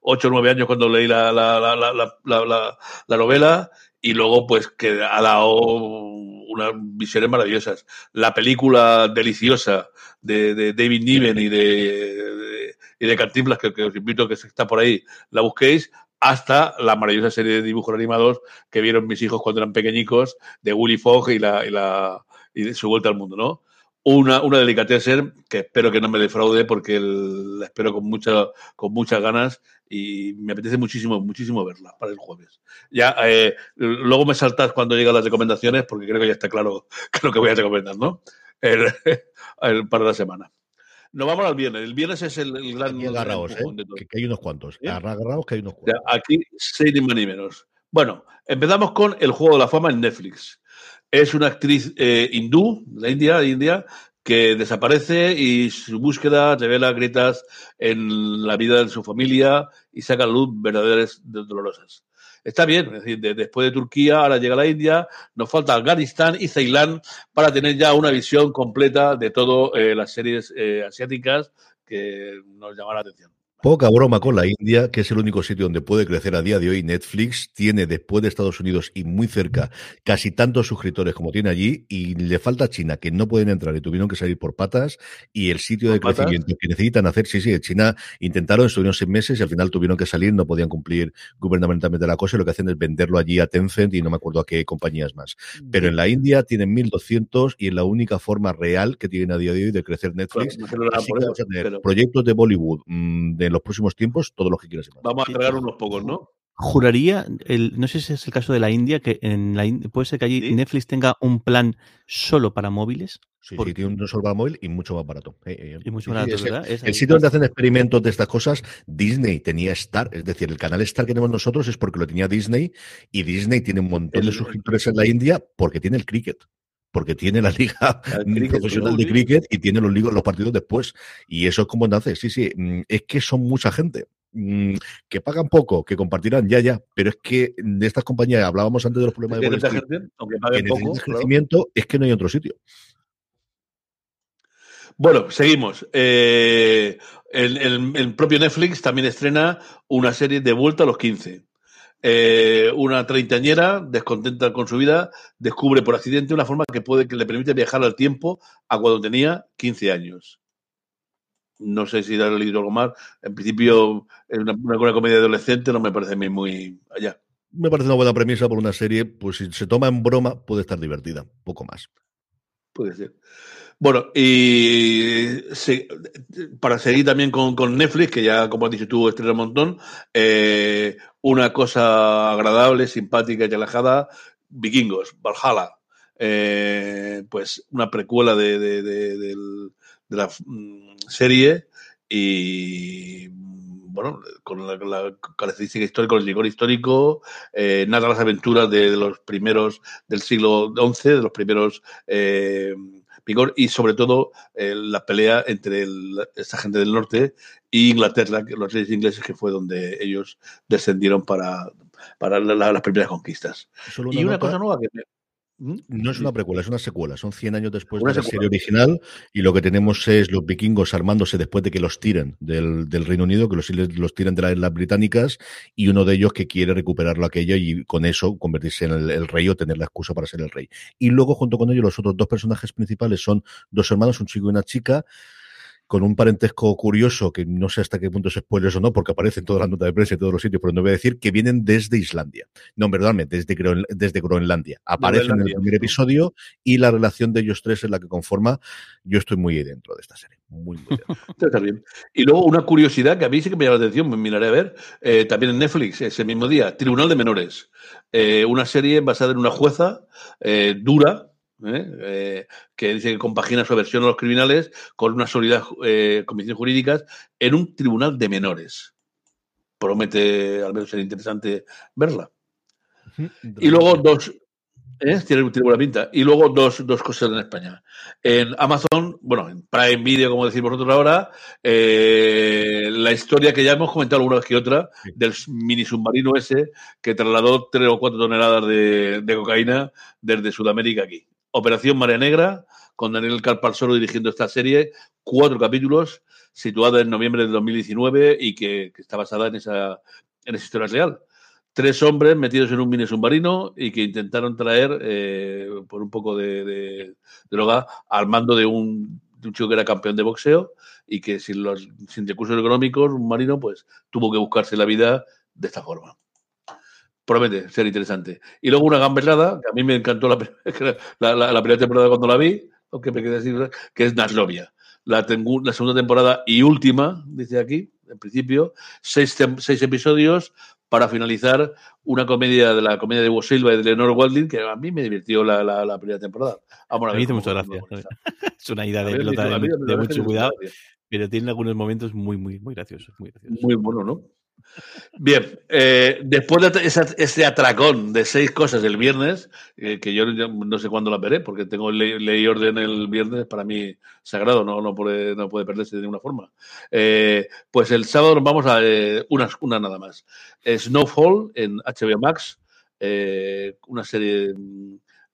ocho o nueve años cuando leí la, la, la, la, novela y luego pues que ha dado unas visiones maravillosas. La película deliciosa de, David Niven y de, de, de que, que, os invito a que está por ahí, la busquéis, hasta la maravillosa serie de dibujos animados que vieron mis hijos cuando eran pequeñicos, de Willy Fogg y, la, y, la, y su vuelta al mundo, ¿no? Una, una delicatessen que espero que no me defraude porque la espero con, mucha, con muchas ganas y me apetece muchísimo, muchísimo verla para el jueves. Ya, eh, luego me saltas cuando llegan las recomendaciones porque creo que ya está claro lo que voy a recomendar, ¿no? El, el, para la semana. Nos vamos al viernes. El viernes es el, el gran. Agarraos, ¿eh? que, que, hay unos cuantos. ¿Eh? Agarraos que hay unos cuantos. Aquí, seis ni más ni menos. Bueno, empezamos con El Juego de la Fama en Netflix. Es una actriz eh, hindú, de la India, de India, que desaparece y su búsqueda revela grietas en la vida de su familia y saca a luz verdaderas dolorosas. Está bien, es decir, de, después de Turquía, ahora llega la India, nos falta Afganistán y Ceilán para tener ya una visión completa de todas eh, las series eh, asiáticas que nos llaman la atención. Poca broma con la India, que es el único sitio donde puede crecer a día de hoy. Netflix tiene, después de Estados Unidos y muy cerca, casi tantos suscriptores como tiene allí, y le falta China, que no pueden entrar y tuvieron que salir por patas, y el sitio de crecimiento que necesitan hacer, sí, sí, China intentaron, estuvieron seis meses y al final tuvieron que salir, no podían cumplir gubernamentalmente la cosa, y lo que hacen es venderlo allí a Tencent y no me acuerdo a qué compañías más. Pero en la India tienen 1.200 y es la única forma real que tienen a día de hoy de crecer Netflix. Así que a tener pero... proyectos de Bollywood, mmm, de en los próximos tiempos todo lo que quieras. Vamos a tragar unos pocos, ¿no? Juraría, el, no sé si es el caso de la India, que en la puede ser que allí ¿Sí? Netflix tenga un plan solo para móviles. Sí, porque... sí, tiene un solo para móvil y mucho más barato. Eh, eh, y mucho más barato, sí, ¿verdad? Es el, el sitio donde hacen experimentos de estas cosas, Disney tenía Star, es decir, el canal Star que tenemos nosotros es porque lo tenía Disney y Disney tiene un montón de suscriptores en la India porque tiene el cricket porque tiene la liga profesional de cricket y tiene los, los partidos después. Y eso es como nace. Sí, sí, mm, es que son mucha gente mm, que pagan poco, que compartirán ya, ya, pero es que de estas compañías, hablábamos antes de los problemas de Wall Street, gente, aunque paguen poco, crecimiento, claro. es que no hay otro sitio. Bueno, seguimos. Eh, el, el, el, propio Netflix también estrena una serie de vuelta a los 15. Eh, una treintañera, descontenta con su vida, descubre por accidente una forma que, puede, que le permite viajar al tiempo a cuando tenía 15 años. No sé si darle leído algo más. En principio, es una, una, una, comedia adolescente, no me parece a mí muy allá. me parece una buena premisa por una serie, pues si se toma en broma puede estar divertida, poco más. Puede ser. Bueno, y para seguir también con, Netflix, que ya, como has dicho tú, estrella un montón, eh, una cosa agradable, simpática y relajada, Vikingos, Valhalla. Eh, pues una precuela de, de la mm, serie y bueno, con la, característica histórica, con el rigor histórico, eh, narra las aventuras de, los primeros del siglo XI, de los primeros eh, y sobre todo eh, la pelea entre esta gente del norte e Inglaterra, los reyes ingleses, que fue donde ellos descendieron para, para las primeras conquistas. y una cosa nueva que no es una precuela, es una secuela. Son 100 años después de la serie original y lo que tenemos es los vikingos armándose después de que los tiren del, Reino Unido, que los, los tiren de las islas británicas y uno de ellos que quiere recuperarlo aquello y con eso convertirse en el, rey o tener la excusa para ser el rey. Y luego junto con ellos los otros dos personajes principales son dos hermanos, un chico y una chica con un parentesco curioso, que no sé hasta qué punto es spoilers o no, porque aparece en todas las notas de prensa y todos los sitios, pero no voy a decir que vienen desde Islandia. No, perdóname, desde, desde Groenlandia. Aparecen en el primer episodio y la relación de ellos tres es la que conforma. Yo estoy muy dentro de esta serie. Muy, muy dentro. bien. Y luego una curiosidad que a mí sí que me llama la atención, me miraré a ver, eh, también en Netflix, ese mismo día, Tribunal de Menores. Eh, una serie basada en una jueza eh, dura, ¿eh? Eh, que dice que compagina su aversión a los criminales con una sólida eh, comisión jurídicas en un tribunal de menores. Promete al menos ser interesante verla. Y luego dos, tiene, tiene, buena pinta. Y luego dos, dos, cosas en España. En Amazon, bueno, en Prime Video, como decís vosotros ahora, la historia que ya hemos comentado alguna vez que otra, del mini submarino ese que trasladó tres o cuatro toneladas de, de cocaína desde Sudamérica aquí. Operación Marea Negra, con Daniel Carpalsoro dirigiendo esta serie, cuatro capítulos, situada en noviembre de 2019 y que, está basada en esa, en esa historia real. Tres hombres metidos en un mini submarino y que intentaron traer, eh, por un poco de, droga, al mando de un, chico que era campeón de boxeo y que sin, los, sin recursos económicos, un marino, pues tuvo que buscarse la vida de esta forma promete ser interesante. Y luego una gamberrada, que a mí me encantó la, la, primera temporada cuando la vi, aunque me quedé así, que es Naslovia. La, tengo, la segunda temporada y última, dice aquí, en principio, seis, seis episodios para finalizar una comedia de la comedia de Hugo Silva y de Leonor Walding, que a mí me divirtió la, la, primera temporada. Vamos a, me hizo mucha gracia. Es una idea de, de, mucho cuidado, pero tiene algunos momentos muy, muy, muy graciosos. Muy, graciosos. muy bueno, ¿no? Bien, eh, después de ese atracón de seis cosas el viernes, eh, que yo no sé cuándo la veré, porque tengo ley, orden el viernes, para mí sagrado, no, no, puede, no puede perderse de ninguna forma. Eh, pues el sábado vamos a una, una nada más. Snowfall en HBO Max, una serie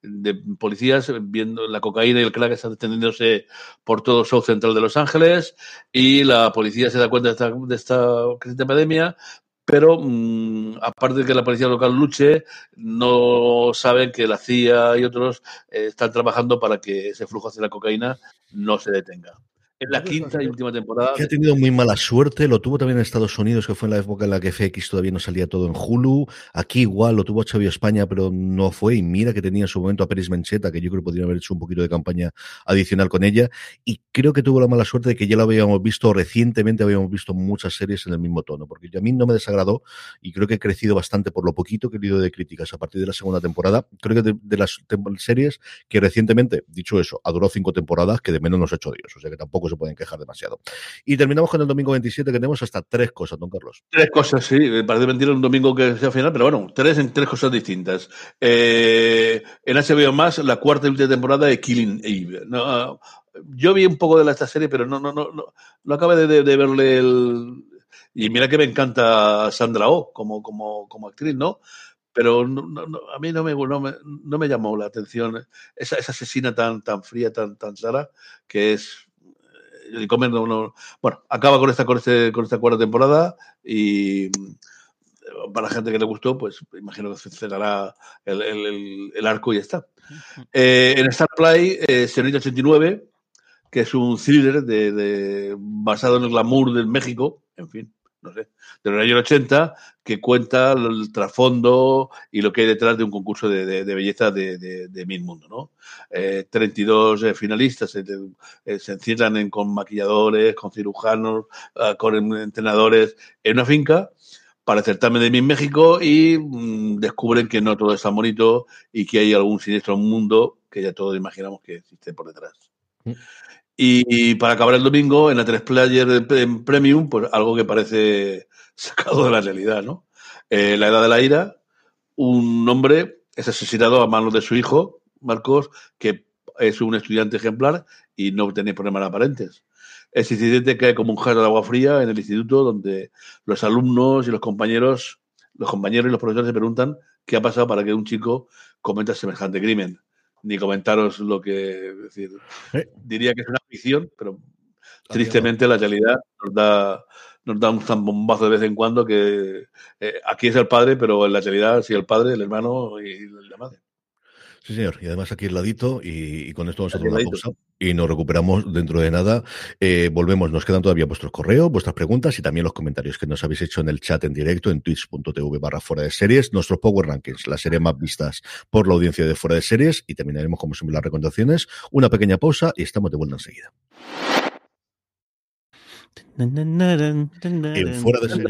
de policías viendo la cocaína y el crack están extendiéndose por todo el South Central de Los Ángeles y la policía se da cuenta de esta, de esta epidemia, pero mm, aparte de que la policía local luche, no saben que la CIA y otros eh, están trabajando para que ese flujo hacia la cocaína no se detenga. En la quinta y última temporada. Que ha tenido muy mala suerte, lo tuvo también en Estados Unidos, que fue en la época en la que FX todavía no salía todo en Hulu. Aquí igual lo tuvo HBO España, pero no fue. Y mira que tenía en su momento a Peris Mencheta, que yo creo que podría haber hecho un poquito de campaña adicional con ella. Y creo que tuvo la mala suerte de que ya lo habíamos visto recientemente, habíamos visto muchas series en el mismo tono, porque a mí no me desagradó y creo que he crecido bastante por lo poquito que he leído de críticas a partir de la segunda temporada. Creo que de, las series que recientemente, dicho eso, ha durado cinco temporadas, que de menos nos ha hecho Dios. O sea que tampoco se pueden quejar demasiado. Y terminamos con el domingo 27, que tenemos hasta tres cosas, don Carlos. Tres cosas, sí. Me parece mentira un domingo que sea final, pero bueno, tres en tres cosas distintas. Eh, en HBO más, la cuarta y última temporada de Killing Eve. No, yo vi un poco de esta serie, pero no, no, no, no, no acabé de, verle el. Y mira que me encanta Sandra Oh como, como, como actriz, ¿no? pero a mí no me, no me, llamó la atención esa, asesina tan, tan fría, tan, tan que es el comer no, bueno, acaba con esta, con, este, con esta cuarta temporada y mm, para la gente que le gustó, pues imagino que cerrará el, el, arco y ya está. Eh, en Star Play, eh, 89, que es un thriller de, basado en el glamour del México, en fin, no sé, de los años 80, que cuenta el trasfondo y lo que hay detrás de un concurso de, de, de belleza de, de, Mil Mundo, ¿no? Eh, 32 eh, finalistas eh, se encierran en, con maquilladores, con cirujanos, uh, con entrenadores en una finca para el certamen de Miss México y mmm, descubren que no todo está bonito y que hay algún siniestro mundo que ya todos imaginamos que existe por detrás. Mm. Y, y, para acabar el domingo, en la 3 Player en Premium, pues algo que parece sacado de la realidad, ¿no? Eh, la edad de la ira, un hombre es asesinado a manos de su hijo, Marcos, que es un estudiante ejemplar y no tiene problemas aparentes. Ese incidente cae como un jarro de agua fría en el instituto, donde los alumnos y los compañeros, los compañeros y los profesores se preguntan qué ha pasado para que un chico cometa semejante crimen. Ni comentaros lo que es decir. ¿Eh? Diría que es una ficción, pero tristemente la realidad nos da nos da un zambombazo de vez en cuando que eh, aquí es el padre, pero en la realidad sí el padre, el hermano y la madre. Sí, señor. Y además aquí el ladito, y, y con esto vamos a hacer una pausa y nos recuperamos dentro de nada. Eh, volvemos, nos quedan todavía vuestros correos, vuestras preguntas y también los comentarios que nos habéis hecho en el chat en directo en twitch.tv barra fuera de series, nuestros Power Rankings, las series más vistas por la audiencia de fuera de series y terminaremos como siempre las recomendaciones. Una pequeña pausa y estamos de vuelta enseguida. En fuera de serie.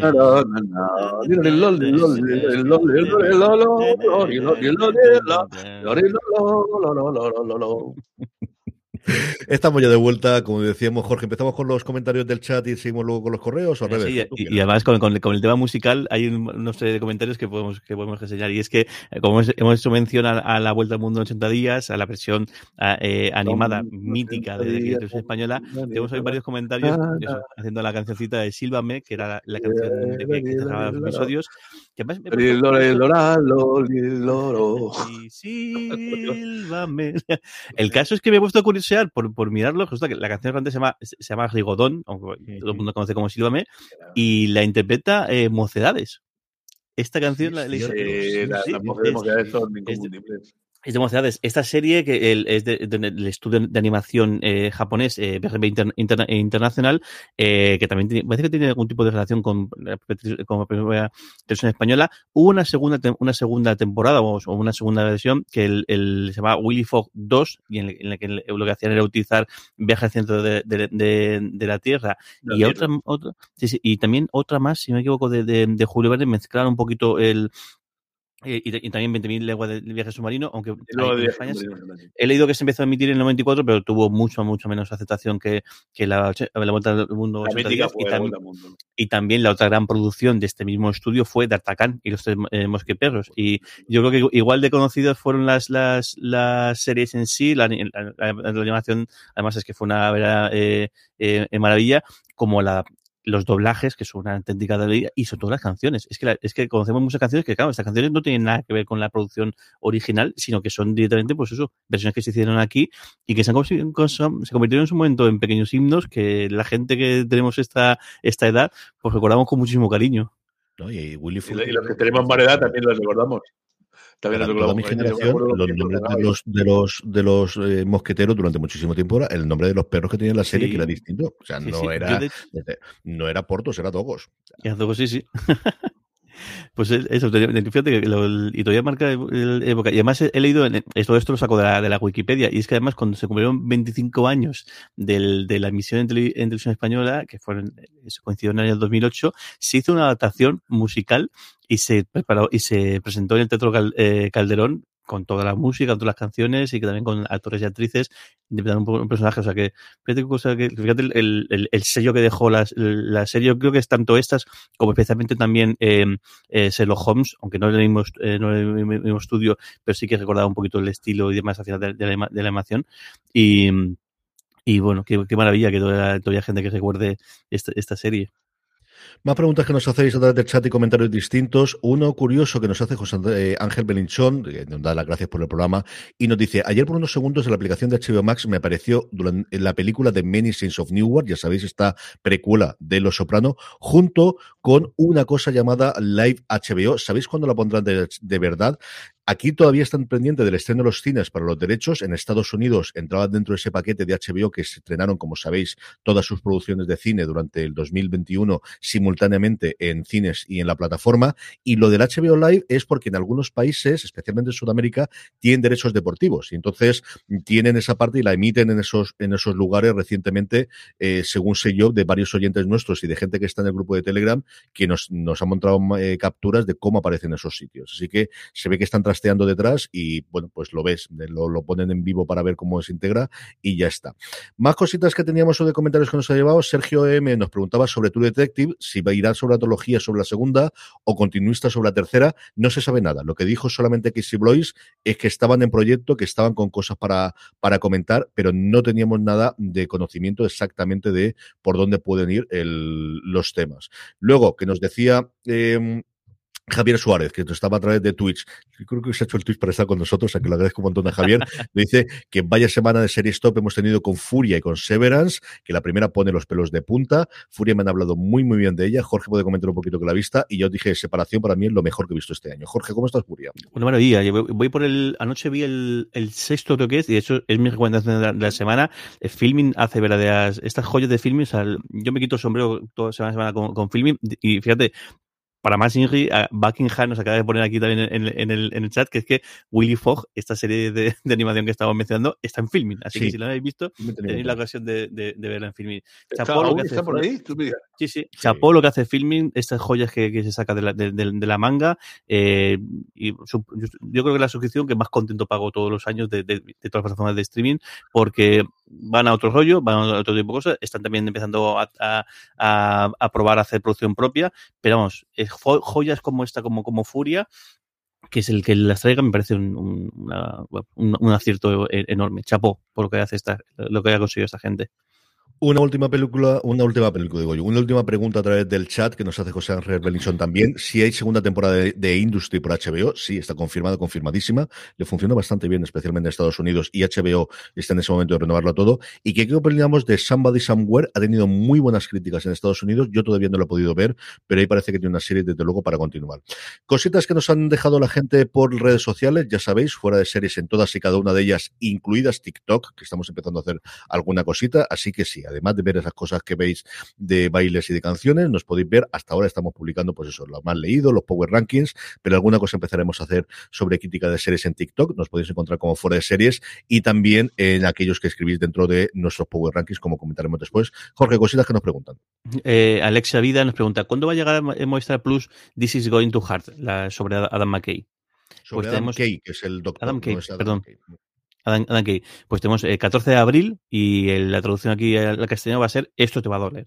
Estamos ya de vuelta, como decíamos, Jorge, empezamos con los comentarios del chat y seguimos luego con los correos. ¿o sí, y, y, además con, con, con, el tema musical hay unos de comentarios que podemos, que podemos enseñar y es que, eh, como hemos, hemos hecho mención a, a, la Vuelta al Mundo en 80 días, a la versión eh, animada mítica de la televisión española, tenemos varios comentarios eso, haciendo la cancioncita de Sílvame, que era la, la canción de que, que cerraba los episodios. Que además me Sílvame. El caso es que me he puesto curiosidad por, por mirarlo, resulta que la canción realmente se llama, se llama Rigodón, aunque todo el mundo conoce como Sílvame, y la interpreta eh, Mocedades. Esta canción la, son inconfundibles. Es de Mocedades. Esta serie, que el, es del de, de, estudio de animación eh, japonés, eh, Inter, Inter, Internacional, eh, que también tiene, parece que tiene algún tipo de relación con, con la primera televisión española. Hubo una segunda, una segunda temporada o, o una segunda versión que el, el, se llama Willy Fogg 2, y en, la que lo que hacían era utilizar viaje al centro de, de la Tierra. Y otra, otra sí, sí, y también otra más, si no me equivoco, de, Julio Verne, mezclar un poquito el, eh, y, y, también 20.000 leguas de viaje submarino, aunque en España he leído que se empezó a emitir en el 94, pero tuvo mucho, mucho menos aceptación que, que la, la, Vuelta al Mundo. Días, y, tam mundo. y, también la otra gran producción de este mismo estudio fue D'Artagnan y los tres eh, mosqueperros. Y yo creo que igual de conocidos fueron las, las, las series en sí, la, la, la, animación, además es que fue una verdad, eh, eh, maravilla, como la, los doblajes, que son una auténtica delicia, y sobre todo las canciones. Es que, la, es que conocemos muchas canciones que, claro, estas canciones no tienen nada que ver con la producción original, sino que son directamente, pues eso, versiones que se hicieron aquí y que se, han, se convirtieron en su momento en pequeños himnos que la gente que tenemos esta, esta edad, pues recordamos con muchísimo cariño. ¿No? Y, Willy y, y los que tenemos más edad también los recordamos. También Para toda mi generación, los nombres de los, de los, de los eh, mosqueteros durante muchísimo tiempo era el nombre de los perros que tenía la serie, sí. que era distinto. O sea, sí, no, sí. Era, de... no era Portos, era Dogos. Era Dogos, sí, sí. Pues eso, fíjate que lo, y todavía marca época. Y además he, he leído, todo esto lo saco de la, de la, Wikipedia, y es que además cuando se cumplieron 25 años del, de la emisión en, tele, en, televisión española, que fueron, eso coincidió en el año 2008, se hizo una adaptación musical y se preparó y se presentó en el Teatro eh, Calderón con toda la música, con todas las canciones y que también con actores y actrices interpretando un, un personaje. O sea que, fíjate, cosa que, fíjate el, el, el, sello que dejó la, la, serie. Yo creo que es tanto estas como especialmente también eh, eh, Sherlock Holmes, aunque no es el mismo, eh, no estudio, pero sí que recordaba un poquito el estilo y demás hacia de, de, la, de la animación. Y, y bueno, qué, qué maravilla que todavía, todavía gente que recuerde esta, esta serie. Más preguntas que nos hacéis a través del chat y comentarios distintos. Uno curioso que nos hace José eh, Ángel Belinchón, que nos da las gracias por el programa, y nos dice, ayer por unos segundos en la aplicación de HBO Max me apareció durante, en la película de Many Saints of Newark, ya sabéis, esta precuela de Los Soprano, junto con una cosa llamada Live HBO. ¿Sabéis cuándo la pondrán de verdad? Aquí todavía están pendientes del estreno de los cines para los derechos. En Estados Unidos entraban dentro de ese paquete de HBO que se estrenaron, como sabéis, todas sus producciones de cine durante el 2021 simultáneamente en cines y en la plataforma. Y lo del HBO Live es porque en algunos países, especialmente en Sudamérica, tienen derechos deportivos. Y entonces tienen esa parte y la emiten en esos, en esos lugares recientemente, eh, según sé yo, de varios oyentes nuestros y de gente que está en el grupo de Telegram, que nos, nos han mostrado eh, capturas de cómo aparecen esos sitios. Así que se ve que están trasteando detrás y, bueno, pues lo ves, lo, lo ponen en vivo para ver cómo se integra y ya está. Más cositas que teníamos o de comentarios que nos ha llevado. Sergio M nos preguntaba sobre True Detective, si va a ir sobre la trilogía sobre la segunda o continuista sobre la tercera. No se sabe nada. Lo que dijo solamente Casey Blois es que estaban en proyecto, que estaban con cosas para, para comentar, pero no teníamos nada de conocimiento exactamente de por dónde pueden ir los temas. Luego, que nos decía eh, Javier Suárez, que estaba a través de Twitch, creo que se ha hecho el Twitch para estar con nosotros, a que le agradezco un montón a Javier, le dice que vaya semana de serie stop hemos tenido con Furia y con Severance, que la primera pone los pelos de punta, Furia me han hablado muy muy bien de ella, Jorge puede comentar un poquito que la vista, y yo dije, separación para mí es lo mejor que he visto este año. Jorge, ¿cómo estás, Furia? Una maravilla, voy por el, anoche vi el, el sexto creo que es, y de hecho es mi recomendación de la, de la semana, el filming hace verdaderas, estas joyas de filming, o sea, yo me quito el sombrero toda semana, semana con, con filming, y fíjate, para más Inri, Buckingham nos acaba de poner aquí también en, en, el, en, el, chat, que es que Willy Fogg, esta serie de, de animación que estábamos mencionando, está en filming. Así sí. que si lo habéis visto, tenéis la ocasión de, de, de, verla en filming. Chapó lo que hace, por ahí? ¿Tú sí, sí. Chapó lo que hace filming, estas joyas que, que se saca de la, de, de la manga. Eh, y su, yo creo que la suscripción que más contento pago todos los años de, todas las plataformas de streaming, porque van a otro rollo, van a otro tipo de cosas, están también empezando a, a, a, a probar a hacer producción propia, pero vamos, es joyas como esta, como, como Furia, que es el que las traiga, me parece un, un, un, acierto enorme. Chapó por lo que hace esta, lo que ha conseguido esta gente. Una última película, una última película, digo yo, una última pregunta a través del chat que nos hace José Ángel Belinson también. Si hay segunda temporada de, Industry por HBO, sí, está confirmada, confirmadísima. Le funciona bastante bien, especialmente en Estados Unidos, y HBO está en ese momento de renovarlo todo. ¿Y qué opinamos de Somebody Somewhere? Ha tenido muy buenas críticas en Estados Unidos. Yo todavía no lo he podido ver, pero ahí parece que tiene una serie, desde luego, para continuar. Cositas que nos han dejado la gente por redes sociales, ya sabéis, fuera de series en todas y cada una de ellas, incluidas TikTok, que estamos empezando a hacer alguna cosita. Así que sí, además de ver esas cosas que veis de bailes y de canciones, nos podéis ver. Hasta ahora estamos publicando, pues eso, lo más leído, los Power Rankings, pero alguna cosa empezaremos a hacer sobre crítica de series en TikTok. Nos podéis encontrar como fuera de series y también en aquellos que escribís dentro de nuestros Power Rankings, como comentaremos después. Jorge, cositas que nos preguntan. Eh, Alexia Vida nos pregunta, ¿cuándo va a llegar a Movistar Plus This is Going to Heart? La, sobre Adam McKay. Sobre pues Adam tenemos... Kay, que es el doctor. Adam Kay, no Adam perdón. Kay. Adam, Adam Kay. Pues tenemos el 14 de abril y el, la traducción aquí al castellano va a ser Esto te va a doler.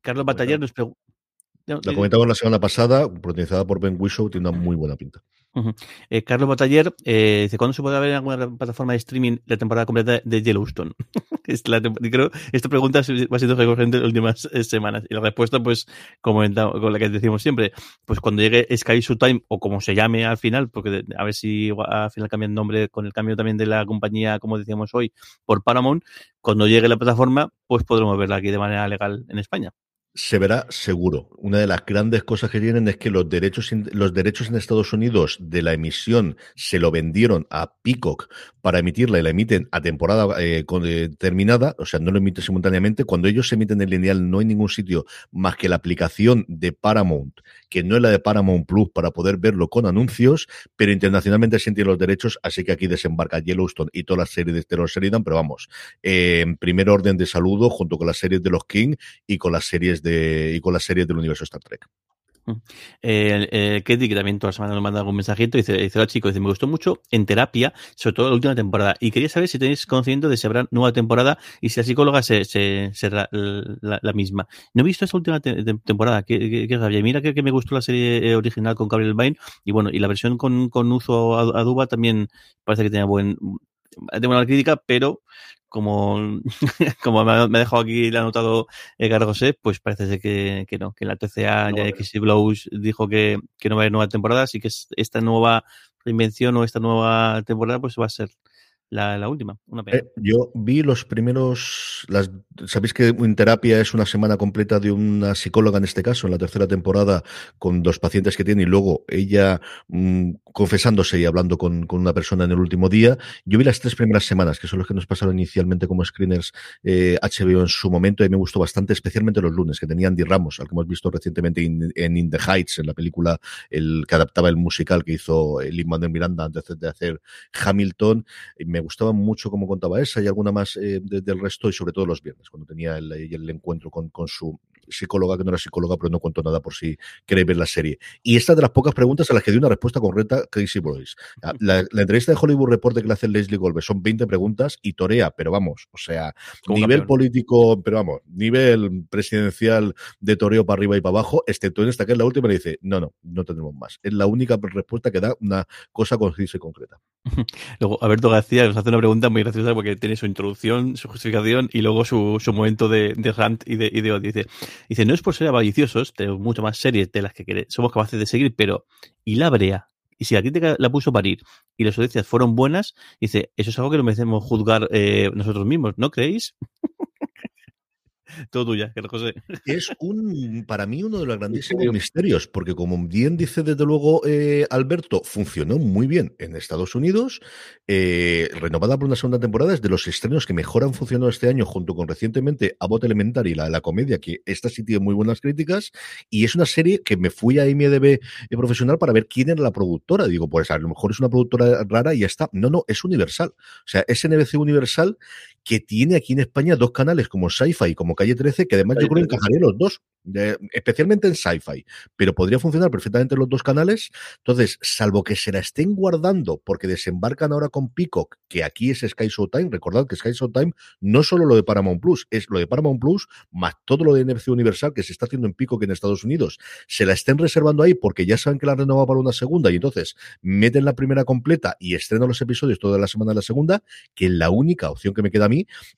Carlos Bataller nos pregunta. La comentamos la semana pasada, protagonizada por Ben Whishaw, tiene una muy buena pinta. Uh -huh. eh, Carlos Bataller eh, dice: ¿Cuándo se puede ver en alguna plataforma de streaming la temporada completa de Yellowstone? es la creo esta pregunta va siendo recurrente en las últimas eh, semanas. Y la respuesta, pues, como con la que decimos siempre, pues cuando llegue Sky Showtime, o como se llame al final, porque a ver si al final cambia el nombre con el cambio también de la compañía, como decíamos hoy, por Paramount, cuando llegue la plataforma, pues podremos verla aquí de manera legal en España se verá seguro. Una de las grandes cosas que tienen es que los derechos, los derechos en Estados Unidos de la emisión se lo vendieron a Peacock para emitirla y la emiten a temporada eh, terminada, o sea, no lo emiten simultáneamente. Cuando ellos se emiten en lineal no hay ningún sitio más que la aplicación de Paramount, que no es la de Paramount Plus para poder verlo con anuncios, pero internacionalmente se tienen los derechos, así que aquí desembarca Yellowstone y todas las series de Terror Sheridan, pero vamos, eh, en primer orden de saludo junto con las series de los King y con las series de, y con las series del universo Star Trek. Eh, eh, Ketty, que también toda la semana nos manda algún mensajito, dice, dice hola chicos, dice, me gustó mucho en terapia, sobre todo la última temporada, y quería saber si tenéis conocimiento de si habrá nueva temporada y si la psicóloga se, se, será la, la, misma. No he visto esa última te temporada, que, que, rabia. Mira que, que, me gustó la serie original con Gabriel Bain, y bueno, y la versión con, con Uzo Aduba también parece que tenía buen, de buena crítica, pero como, como me ha, me ha dejado aquí el anotado Edgar José, pues parece ser que, que no, que la TCA no, ya X Blows dijo que, que no va a haber nueva temporada, así que esta nueva reinvención o esta nueva temporada pues va a ser la, última. Una pena. Eh, yo vi los primeros. Las, Sabéis que en terapia es una semana completa de una psicóloga en este caso, en la tercera temporada, con dos pacientes que tiene y luego ella mm, confesándose y hablando con, con, una persona en el último día. Yo vi las tres primeras semanas, que son los que nos pasaron inicialmente como screeners eh, HBO en su momento, y me gustó bastante, especialmente los lunes, que tenía Andy Ramos, al que hemos visto recientemente en In the Heights, en la película el que adaptaba el musical que hizo Lin Manuel Miranda antes de hacer Hamilton. Y me gustaba mucho cómo contaba esa y alguna más eh, del resto, y sobre todo los viernes, cuando tenía el, el encuentro con, con su psicóloga, que no era psicóloga, pero no cuento nada por si queréis ver la serie. Y esta de las pocas preguntas a las que di una respuesta correcta, Casey Boys. La, entrevista de Hollywood Report que le hace Leslie Golbe son 20 preguntas y torea, pero vamos, o sea, nivel político, pero vamos, nivel presidencial de toreo para arriba y para abajo, excepto en esta que es la última, le dice, no, no, no tenemos más. Es la única respuesta que da una cosa concisa y concreta. Luego, Alberto García nos hace una pregunta muy graciosa porque tiene su introducción, su justificación y luego su, su momento de, rant y de, y de odio. Dice, Dice, no es por ser avariciosos, tenemos mucho más series de las que somos capaces de seguir, pero ¿y la brea? Y si la crítica la puso parir y las audiencias fueron buenas, dice, eso es algo que no merecemos juzgar eh, nosotros mismos, ¿no creéis? Todo tuya, José. Es un, para mí, uno de los grandísimos misterios, porque como bien dice desde luego eh, Alberto, funcionó muy bien en Estados Unidos, eh, renovada por una segunda temporada, es de los estrenos que mejor han funcionado este año, junto con recientemente Abbott Elementary, la, la comedia, que esta sí tiene muy buenas críticas, y es una serie que me fui a IMDB eh, profesional para ver quién era la productora. Digo, pues a lo mejor es una productora rara y ya está. No, no, es Universal. O sea, es NBC Universal que tiene aquí en España dos canales como Sci-Fi y como Calle 13, que además yo creo que encajaría los dos especialmente en sci-fi, pero podría funcionar perfectamente en los dos canales. Entonces, salvo que se la estén guardando porque desembarcan ahora con Peacock, que aquí es Sky Showtime, recordad que Sky Showtime no solo lo de Paramount Plus, es lo de Paramount Plus más todo lo de NFC Universal que se está haciendo en Peacock en Estados Unidos, se la estén reservando ahí porque ya saben que la renovado para una segunda y entonces meten la primera completa y estrenan los episodios toda la semana de la segunda, que es la única opción que me queda a mí,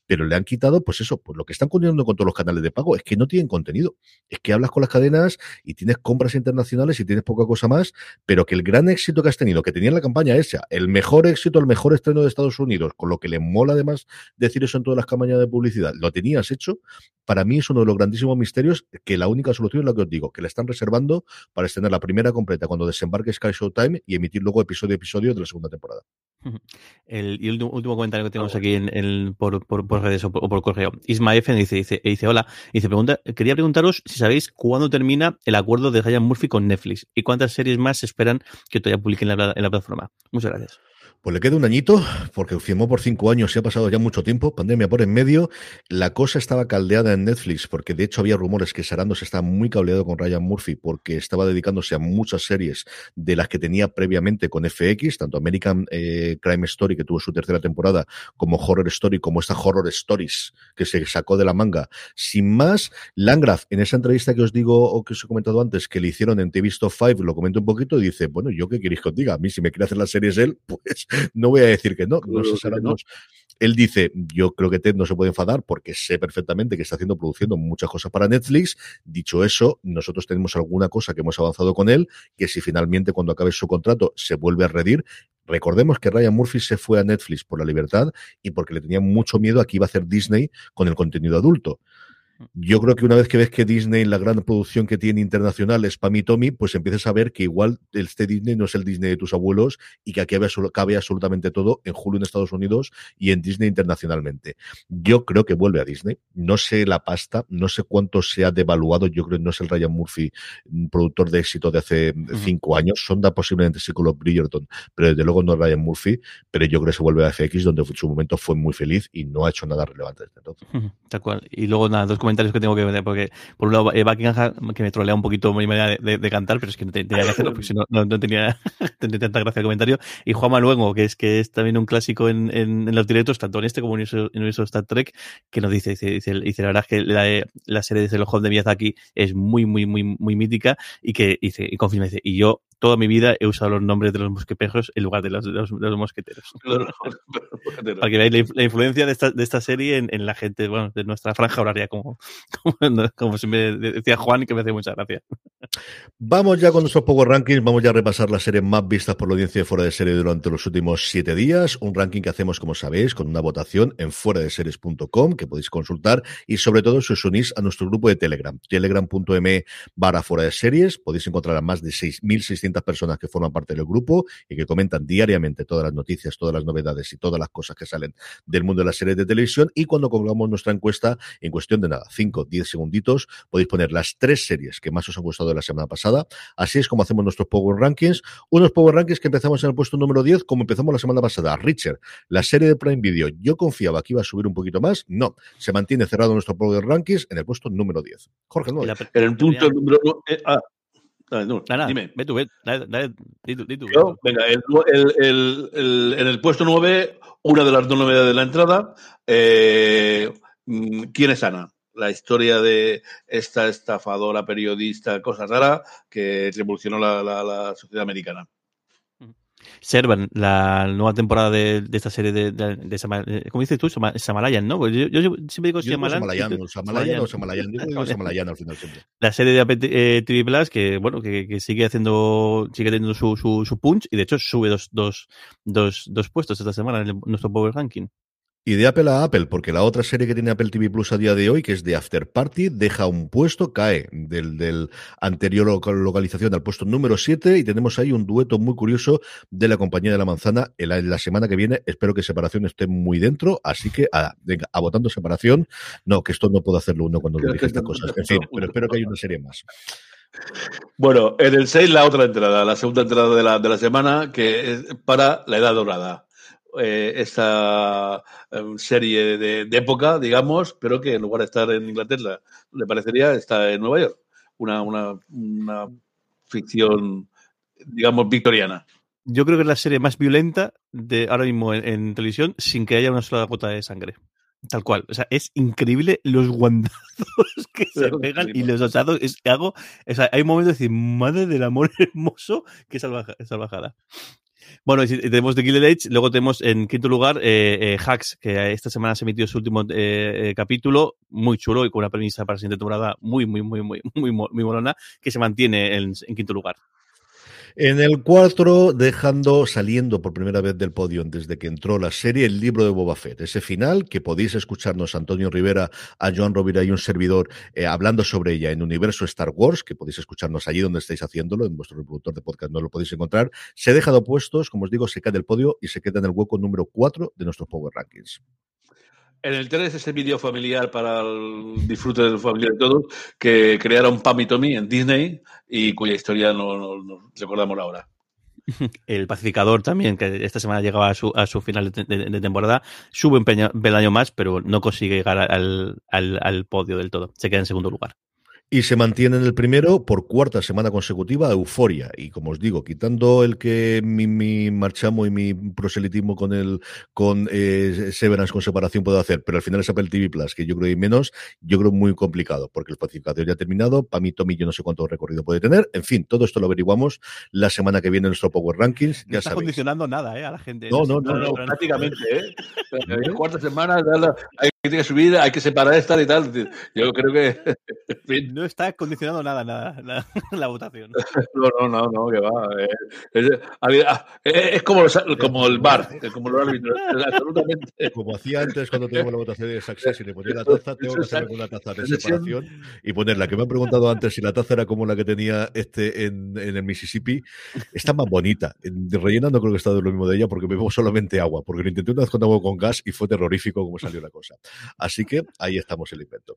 pero le han quitado, pues eso, pues lo que están continuando con todos los canales de pago es que no tienen contenido es que hablas con las cadenas y tienes compras internacionales y tienes poca cosa más, pero que el gran éxito que has tenido, que tenía en la campaña esa, el mejor éxito, el mejor estreno de Estados Unidos, con lo que le mola además decir eso en todas las campañas de publicidad, lo tenías hecho, para mí es uno de los grandísimos misterios que la única solución es la que os digo, que la están reservando para estrenar la primera completa cuando desembarque Sky Showtime y emitir luego episodio a episodio de la segunda temporada. El, y el último, comentario que tenemos aquí en, por, redes o por, correo. Isma F dice, dice, dice hola, dice, pregunta, quería preguntaros si sabéis cuándo termina el acuerdo de Ryan Murphy con Netflix y cuántas series más esperan que todavía publiquen en la plataforma. Muchas gracias. Pues le queda un añito, porque firmó por cinco años y ha pasado ya mucho tiempo, pandemia por en medio. La cosa estaba caldeada en Netflix, porque de hecho había rumores que Sarandon está muy cableado con Ryan Murphy, porque estaba dedicándose a muchas series de las que tenía previamente con FX, tanto American eh, Crime Story, que tuvo su tercera temporada, como Horror Story, como esta Horror Stories, que se sacó de la manga. Sin más, Langraf, en esa entrevista que os digo, o que os he comentado antes, que le hicieron en TV Stop 5, lo comento un poquito y dice, bueno, ¿yo qué queréis que os diga? A mí, si me quiere hacer las series él, pues no voy a decir que no, no sé Él dice, yo creo que Ted no se puede enfadar porque sé perfectamente que está haciendo, produciendo muchas cosas para Netflix. Dicho eso, nosotros tenemos alguna cosa que hemos avanzado con él, que si finalmente cuando acabe su contrato se vuelve a redir, Recordemos que Ryan Murphy se fue a Netflix por la libertad y porque le tenía mucho miedo a que iba a hacer Disney con el contenido adulto. Yo creo que una vez que ves que Disney, la gran producción que tiene internacional es Pam y Tommy, pues empiezas a ver que igual este Disney no es el Disney de tus abuelos y que aquí cabe absolutamente todo en Hulu en Estados Unidos y en Disney internacionalmente. Yo creo que vuelve a Disney. No sé la pasta, no sé cuánto se ha devaluado. Yo creo que no es el Ryan Murphy, productor de éxito de hace cinco años. Sonda posiblemente sí con los Bridgerton, pero desde luego no es Ryan Murphy. Pero yo creo que se vuelve a FX, donde en su momento fue muy feliz y no ha hecho nada relevante desde entonces. Tal cual. Y luego nada, dos comentarios que tengo que ver, porque por un lado eh, Buckingham, que me trolea un poquito mi manera de, cantar, pero es que no tenía que hacerlo, porque si no, no, tenía, tanta gracia el comentario. Y Juanma Luengo, que es que es también un clásico en, en, los directos, tanto en este como en el universo Star Trek, que nos dice, dice, dice, la verdad es que la, la serie de los de Miyazaki es muy, muy, muy, muy mítica y que dice, y confirma, dice, y yo toda mi vida he usado los nombres de los mosquetejos en lugar de los, de los, de los mosqueteros. Para que veáis la, la influencia de esta, de esta serie en, en, la gente, bueno, de nuestra franja horaria, como, como, como me decía Juan, que me hace mucha gracia. Vamos ya con nuestros Power Rankings, vamos ya a repasar las series más vistas por la audiencia de fuera de serie durante los últimos siete días. Un ranking que hacemos, como sabéis, con una votación en fuera de series.com que podéis consultar y sobre todo si os unís a nuestro grupo de Telegram, telegram.me barra fuera de series. Podéis encontrar a más de 6.600 personas que forman parte del grupo y que comentan diariamente todas las noticias, todas las novedades y todas las cosas que salen del mundo de las series de televisión. Y cuando colgamos nuestra encuesta, en cuestión de nada, 5, 10 segunditos, podéis poner las tres series que más os han gustado de la semana pasada. Así es como hacemos nuestros Power Rankings. Unos Power Rankings que empezamos en el puesto número 10, como empezamos la semana pasada. Richard, la serie de Prime Video. Yo confiaba que iba a subir un poquito más. No, se mantiene cerrado nuestro Power Rankings en el puesto número 10. Jorge, no. En el punto número. Eh, ah. Dale, no, nada, dime. Ve tú, ve, dale, dale, di tú, di tú. Yo, venga, el, el, el, en el puesto 9, una de las dos novedades de la entrada. Eh, ¿Quién es Ana? La historia de esta estafadora periodista, cosa rara, que revolucionó la, la, la sociedad americana. Servan, la nueva temporada de, de esta serie de, de, de Sama, ¿cómo dices tú? Samalayan, ¿no? Pues yo, yo, siempre digo Samalayan. Samalayan, Samalayan o Samalayan. Yo digo Samalayan al final siempre. La serie de Apple eh, TV Plus que, bueno, que, que, sigue haciendo, sigue teniendo su, su, su, punch y de hecho sube dos, dos, dos, dos puestos esta semana en el, nuestro Power Ranking. Y de Apple a Apple, porque la otra serie que tiene Apple TV Plus a día de hoy, que es de After Party, deja un puesto, cae del, del anterior localización al puesto número 7 y tenemos ahí un dueto muy curioso de la compañía de la manzana en la, en la semana que viene. Espero que separación esté muy dentro, así que a, venga, a votando separación. No, que esto no puedo hacerlo uno cuando me dije estas cosas. En fin, pero espero que haya una serie más. Bueno, en el 6 la otra entrada, la segunda entrada de la, de la semana, que es para la edad dorada eh, esta um, serie de, de, época, digamos, pero que en lugar de estar en Inglaterra, le parecería estar en Nueva York. Una, una, una ficción, digamos, victoriana. Yo creo que es la serie más violenta de ahora mismo en, en televisión sin que haya una sola gota de sangre. Tal cual. O sea, es increíble los guandazos que se pegan y los asados. Es que hago. O sea, hay un momento de decir, madre del amor hermoso, que salvaja, salvajada. Bueno, tenemos The Gilded Age, luego tenemos en quinto lugar eh, eh, Hacks, que esta semana se emitió su último eh, capítulo, muy chulo y con una premisa para la siguiente temporada muy, muy, muy, muy, muy, muy molona, que se mantiene en, en quinto lugar. En el 4, dejando, saliendo por primera vez del podio desde que entró la serie, el libro de Boba Fett. Ese final que podéis escucharnos Antonio Rivera, a Joan Rovira y un servidor eh, hablando sobre ella en Universo Star Wars, que podéis escucharnos allí donde estáis haciéndolo, en vuestro reproductor de podcast no lo podéis encontrar. Se ha dejado puestos, como os digo, se cae del podio y se queda en el hueco número 4 de nuestros Power Rankings. En el 3 ese vídeo familiar para el disfrute del familiar de todos que crearon Pam y Tommy en Disney y cuya historia no, recordamos ahora. El pacificador también, que esta semana llegaba a su, a su final de temporada, sube un peldaño más, pero no consigue llegar al, al, al podio del todo. Se queda en segundo lugar. Y se mantiene en el primero por cuarta semana consecutiva Euforia. Y como os digo, quitando el que mi, mi marchamo y mi proselitismo con el con eh, Severance con separación puedo hacer, pero al final es Apple TV Plus, que yo creo que menos, yo creo muy complicado, porque el pacificador ya ha terminado, para mí Tommy yo no sé cuánto recorrido puede tener. En fin, todo esto lo averiguamos la semana que viene en nuestro Power Rankings. No ya está sabéis. condicionando nada, ¿eh? A la gente. No, no, no, no, no prácticamente, ¿eh? En cuarta semana que subir, hay que separar esta y tal. Yo creo que. no está condicionando nada, nada, la, la votación. No, no, no, no, que va. Es, es, es como, los, como el bar, como los árbitros, absolutamente. Como hacía antes cuando teníamos la votación de Success y le ponía la taza, tengo que hacer una taza de separación y ponerla. Que me han preguntado antes si la taza era como la que tenía este en, en el Mississippi. Está más bonita. Rellena no creo que está de lo mismo de ella porque bebo solamente agua, porque lo intenté una vez con agua con gas y fue terrorífico como salió la cosa. Así que ahí estamos el invento.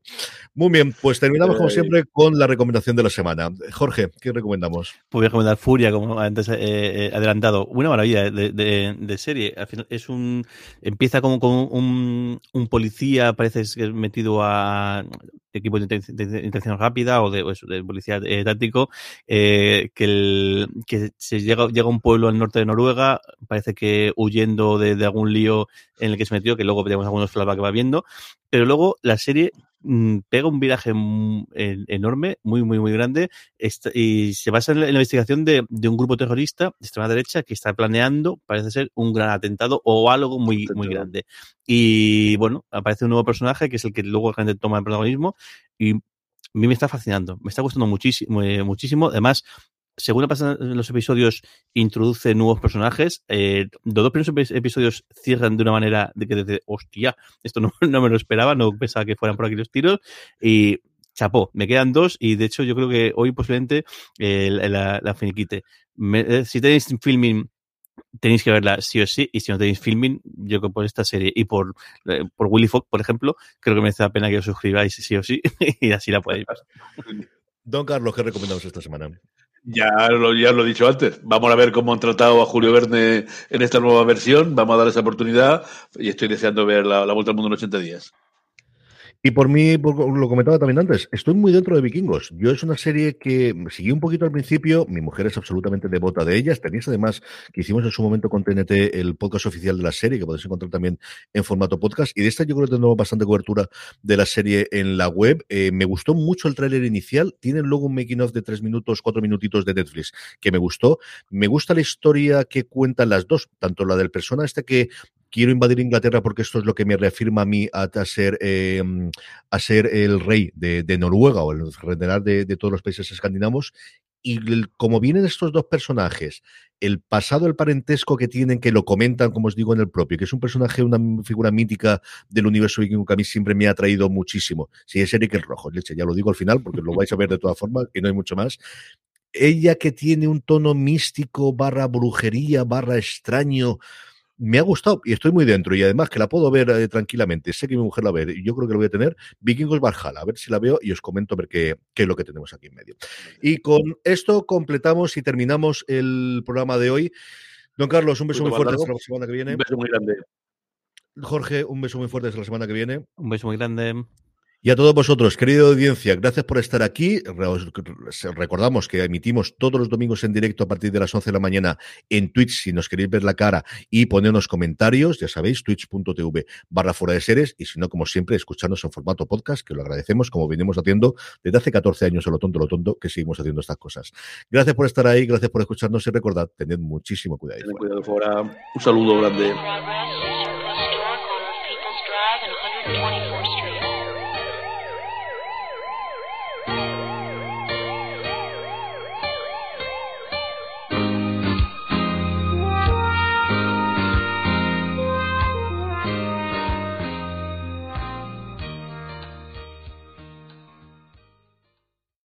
Muy bien, pues terminamos como siempre con la recomendación de la semana. Jorge, ¿qué recomendamos? Pues voy a recomendar Furia, como antes he eh, adelantado. Una maravilla de, de, de, serie. Al final es un. Empieza como con un, un policía, parece que es metido a equipo de intención rápida o de, de policía eh, táctico, eh, que, el, que se llega, llega a un pueblo al norte de Noruega, parece que huyendo de, de, algún lío en el que se metió, que luego veremos algunos flashbacks que va viendo, pero luego la serie pega un viraje enorme, muy, muy, muy grande, y se basa en la, investigación de, un grupo terrorista de extrema derecha que está planeando, parece ser, un gran atentado o algo muy, muy grande. Y bueno, aparece un nuevo personaje que es el que luego realmente toma el protagonismo y a mí me está fascinando, me está gustando muchísimo, eh, muchísimo. Además, según pasan los episodios, introduce nuevos personajes. Eh, los dos primeros episodios cierran de una manera de que desde, hostia, esto no, me lo esperaba, no pensaba que fueran por aquí los tiros. Y chapó, me quedan dos y de hecho yo creo que hoy posiblemente eh, la, finiquite. Eh, si tenéis filming tenéis que verla sí o sí, y si no tenéis filming, yo creo que por esta serie y por, por Willy Fogg, por ejemplo, creo que merece la pena que os suscribáis sí o sí, y así la podéis Don Carlos, ¿qué recomendamos esta semana? Ya lo, ya lo he dicho antes. Vamos a ver cómo han tratado a Julio Verne en esta nueva versión. Vamos a dar esa oportunidad y estoy deseando ver la, la vuelta al mundo en 80 días. Y por mí, lo comentaba también antes, estoy muy dentro de Vikingos. Yo es una serie que seguí un poquito al principio, mi mujer es absolutamente devota de ellas. Tenéis además que hicimos en su momento con TNT el podcast oficial de la serie, que podéis encontrar también en formato podcast. Y de esta yo creo que tenemos bastante cobertura de la serie en la web. Eh, me gustó mucho el tráiler inicial. Tienen luego un making of de tres minutos, cuatro minutitos de Netflix, que me gustó. Me gusta la historia que cuentan las dos, tanto la del persona este que quiero invadir Inglaterra porque esto es lo que me reafirma a mí a, ser, em, a ser el rey de, Noruega o el general de, todos los países escandinavos. Y como vienen estos dos personajes, el pasado, el parentesco que tienen, que lo comentan, como os digo, en el propio, que es un personaje, una figura mítica del universo vikingo que a mí siempre me ha atraído muchísimo. Si es Eric el Rojo, leche, ya lo digo al final, porque lo vais a ver de todas formas, y no hay mucho más ella que tiene un tono místico, barra brujería, barra extraño, me ha gustado y estoy muy dentro y además que la puedo ver eh, tranquilamente. Sé que mi mujer la ve y yo creo que lo voy a tener. Vikingos Valhalla, a ver si la veo y os comento a ver qué, qué, es lo que tenemos aquí en medio. Y con esto completamos y terminamos el programa de hoy. Don Carlos, un beso muy fuerte hasta la semana que viene. Un beso muy grande. Jorge, un beso muy fuerte hasta la semana que viene. Un beso muy grande. Y a todos vosotros, querida audiencia, gracias por estar aquí. Recordamos que emitimos todos los domingos en directo a partir de las 11 de la mañana en Twitch, si nos queréis ver la cara y ponernos comentarios, ya sabéis, twitch.tv barra fuera de seres, y si no, como siempre, escucharnos en formato podcast, que lo agradecemos, como venimos haciendo desde hace 14 años, a lo tonto, lo tonto, que seguimos haciendo estas cosas. Gracias por estar ahí, gracias por escucharnos y recordad, tened muchísimo cuidado. Tened cuidado fuera. Un saludo grande.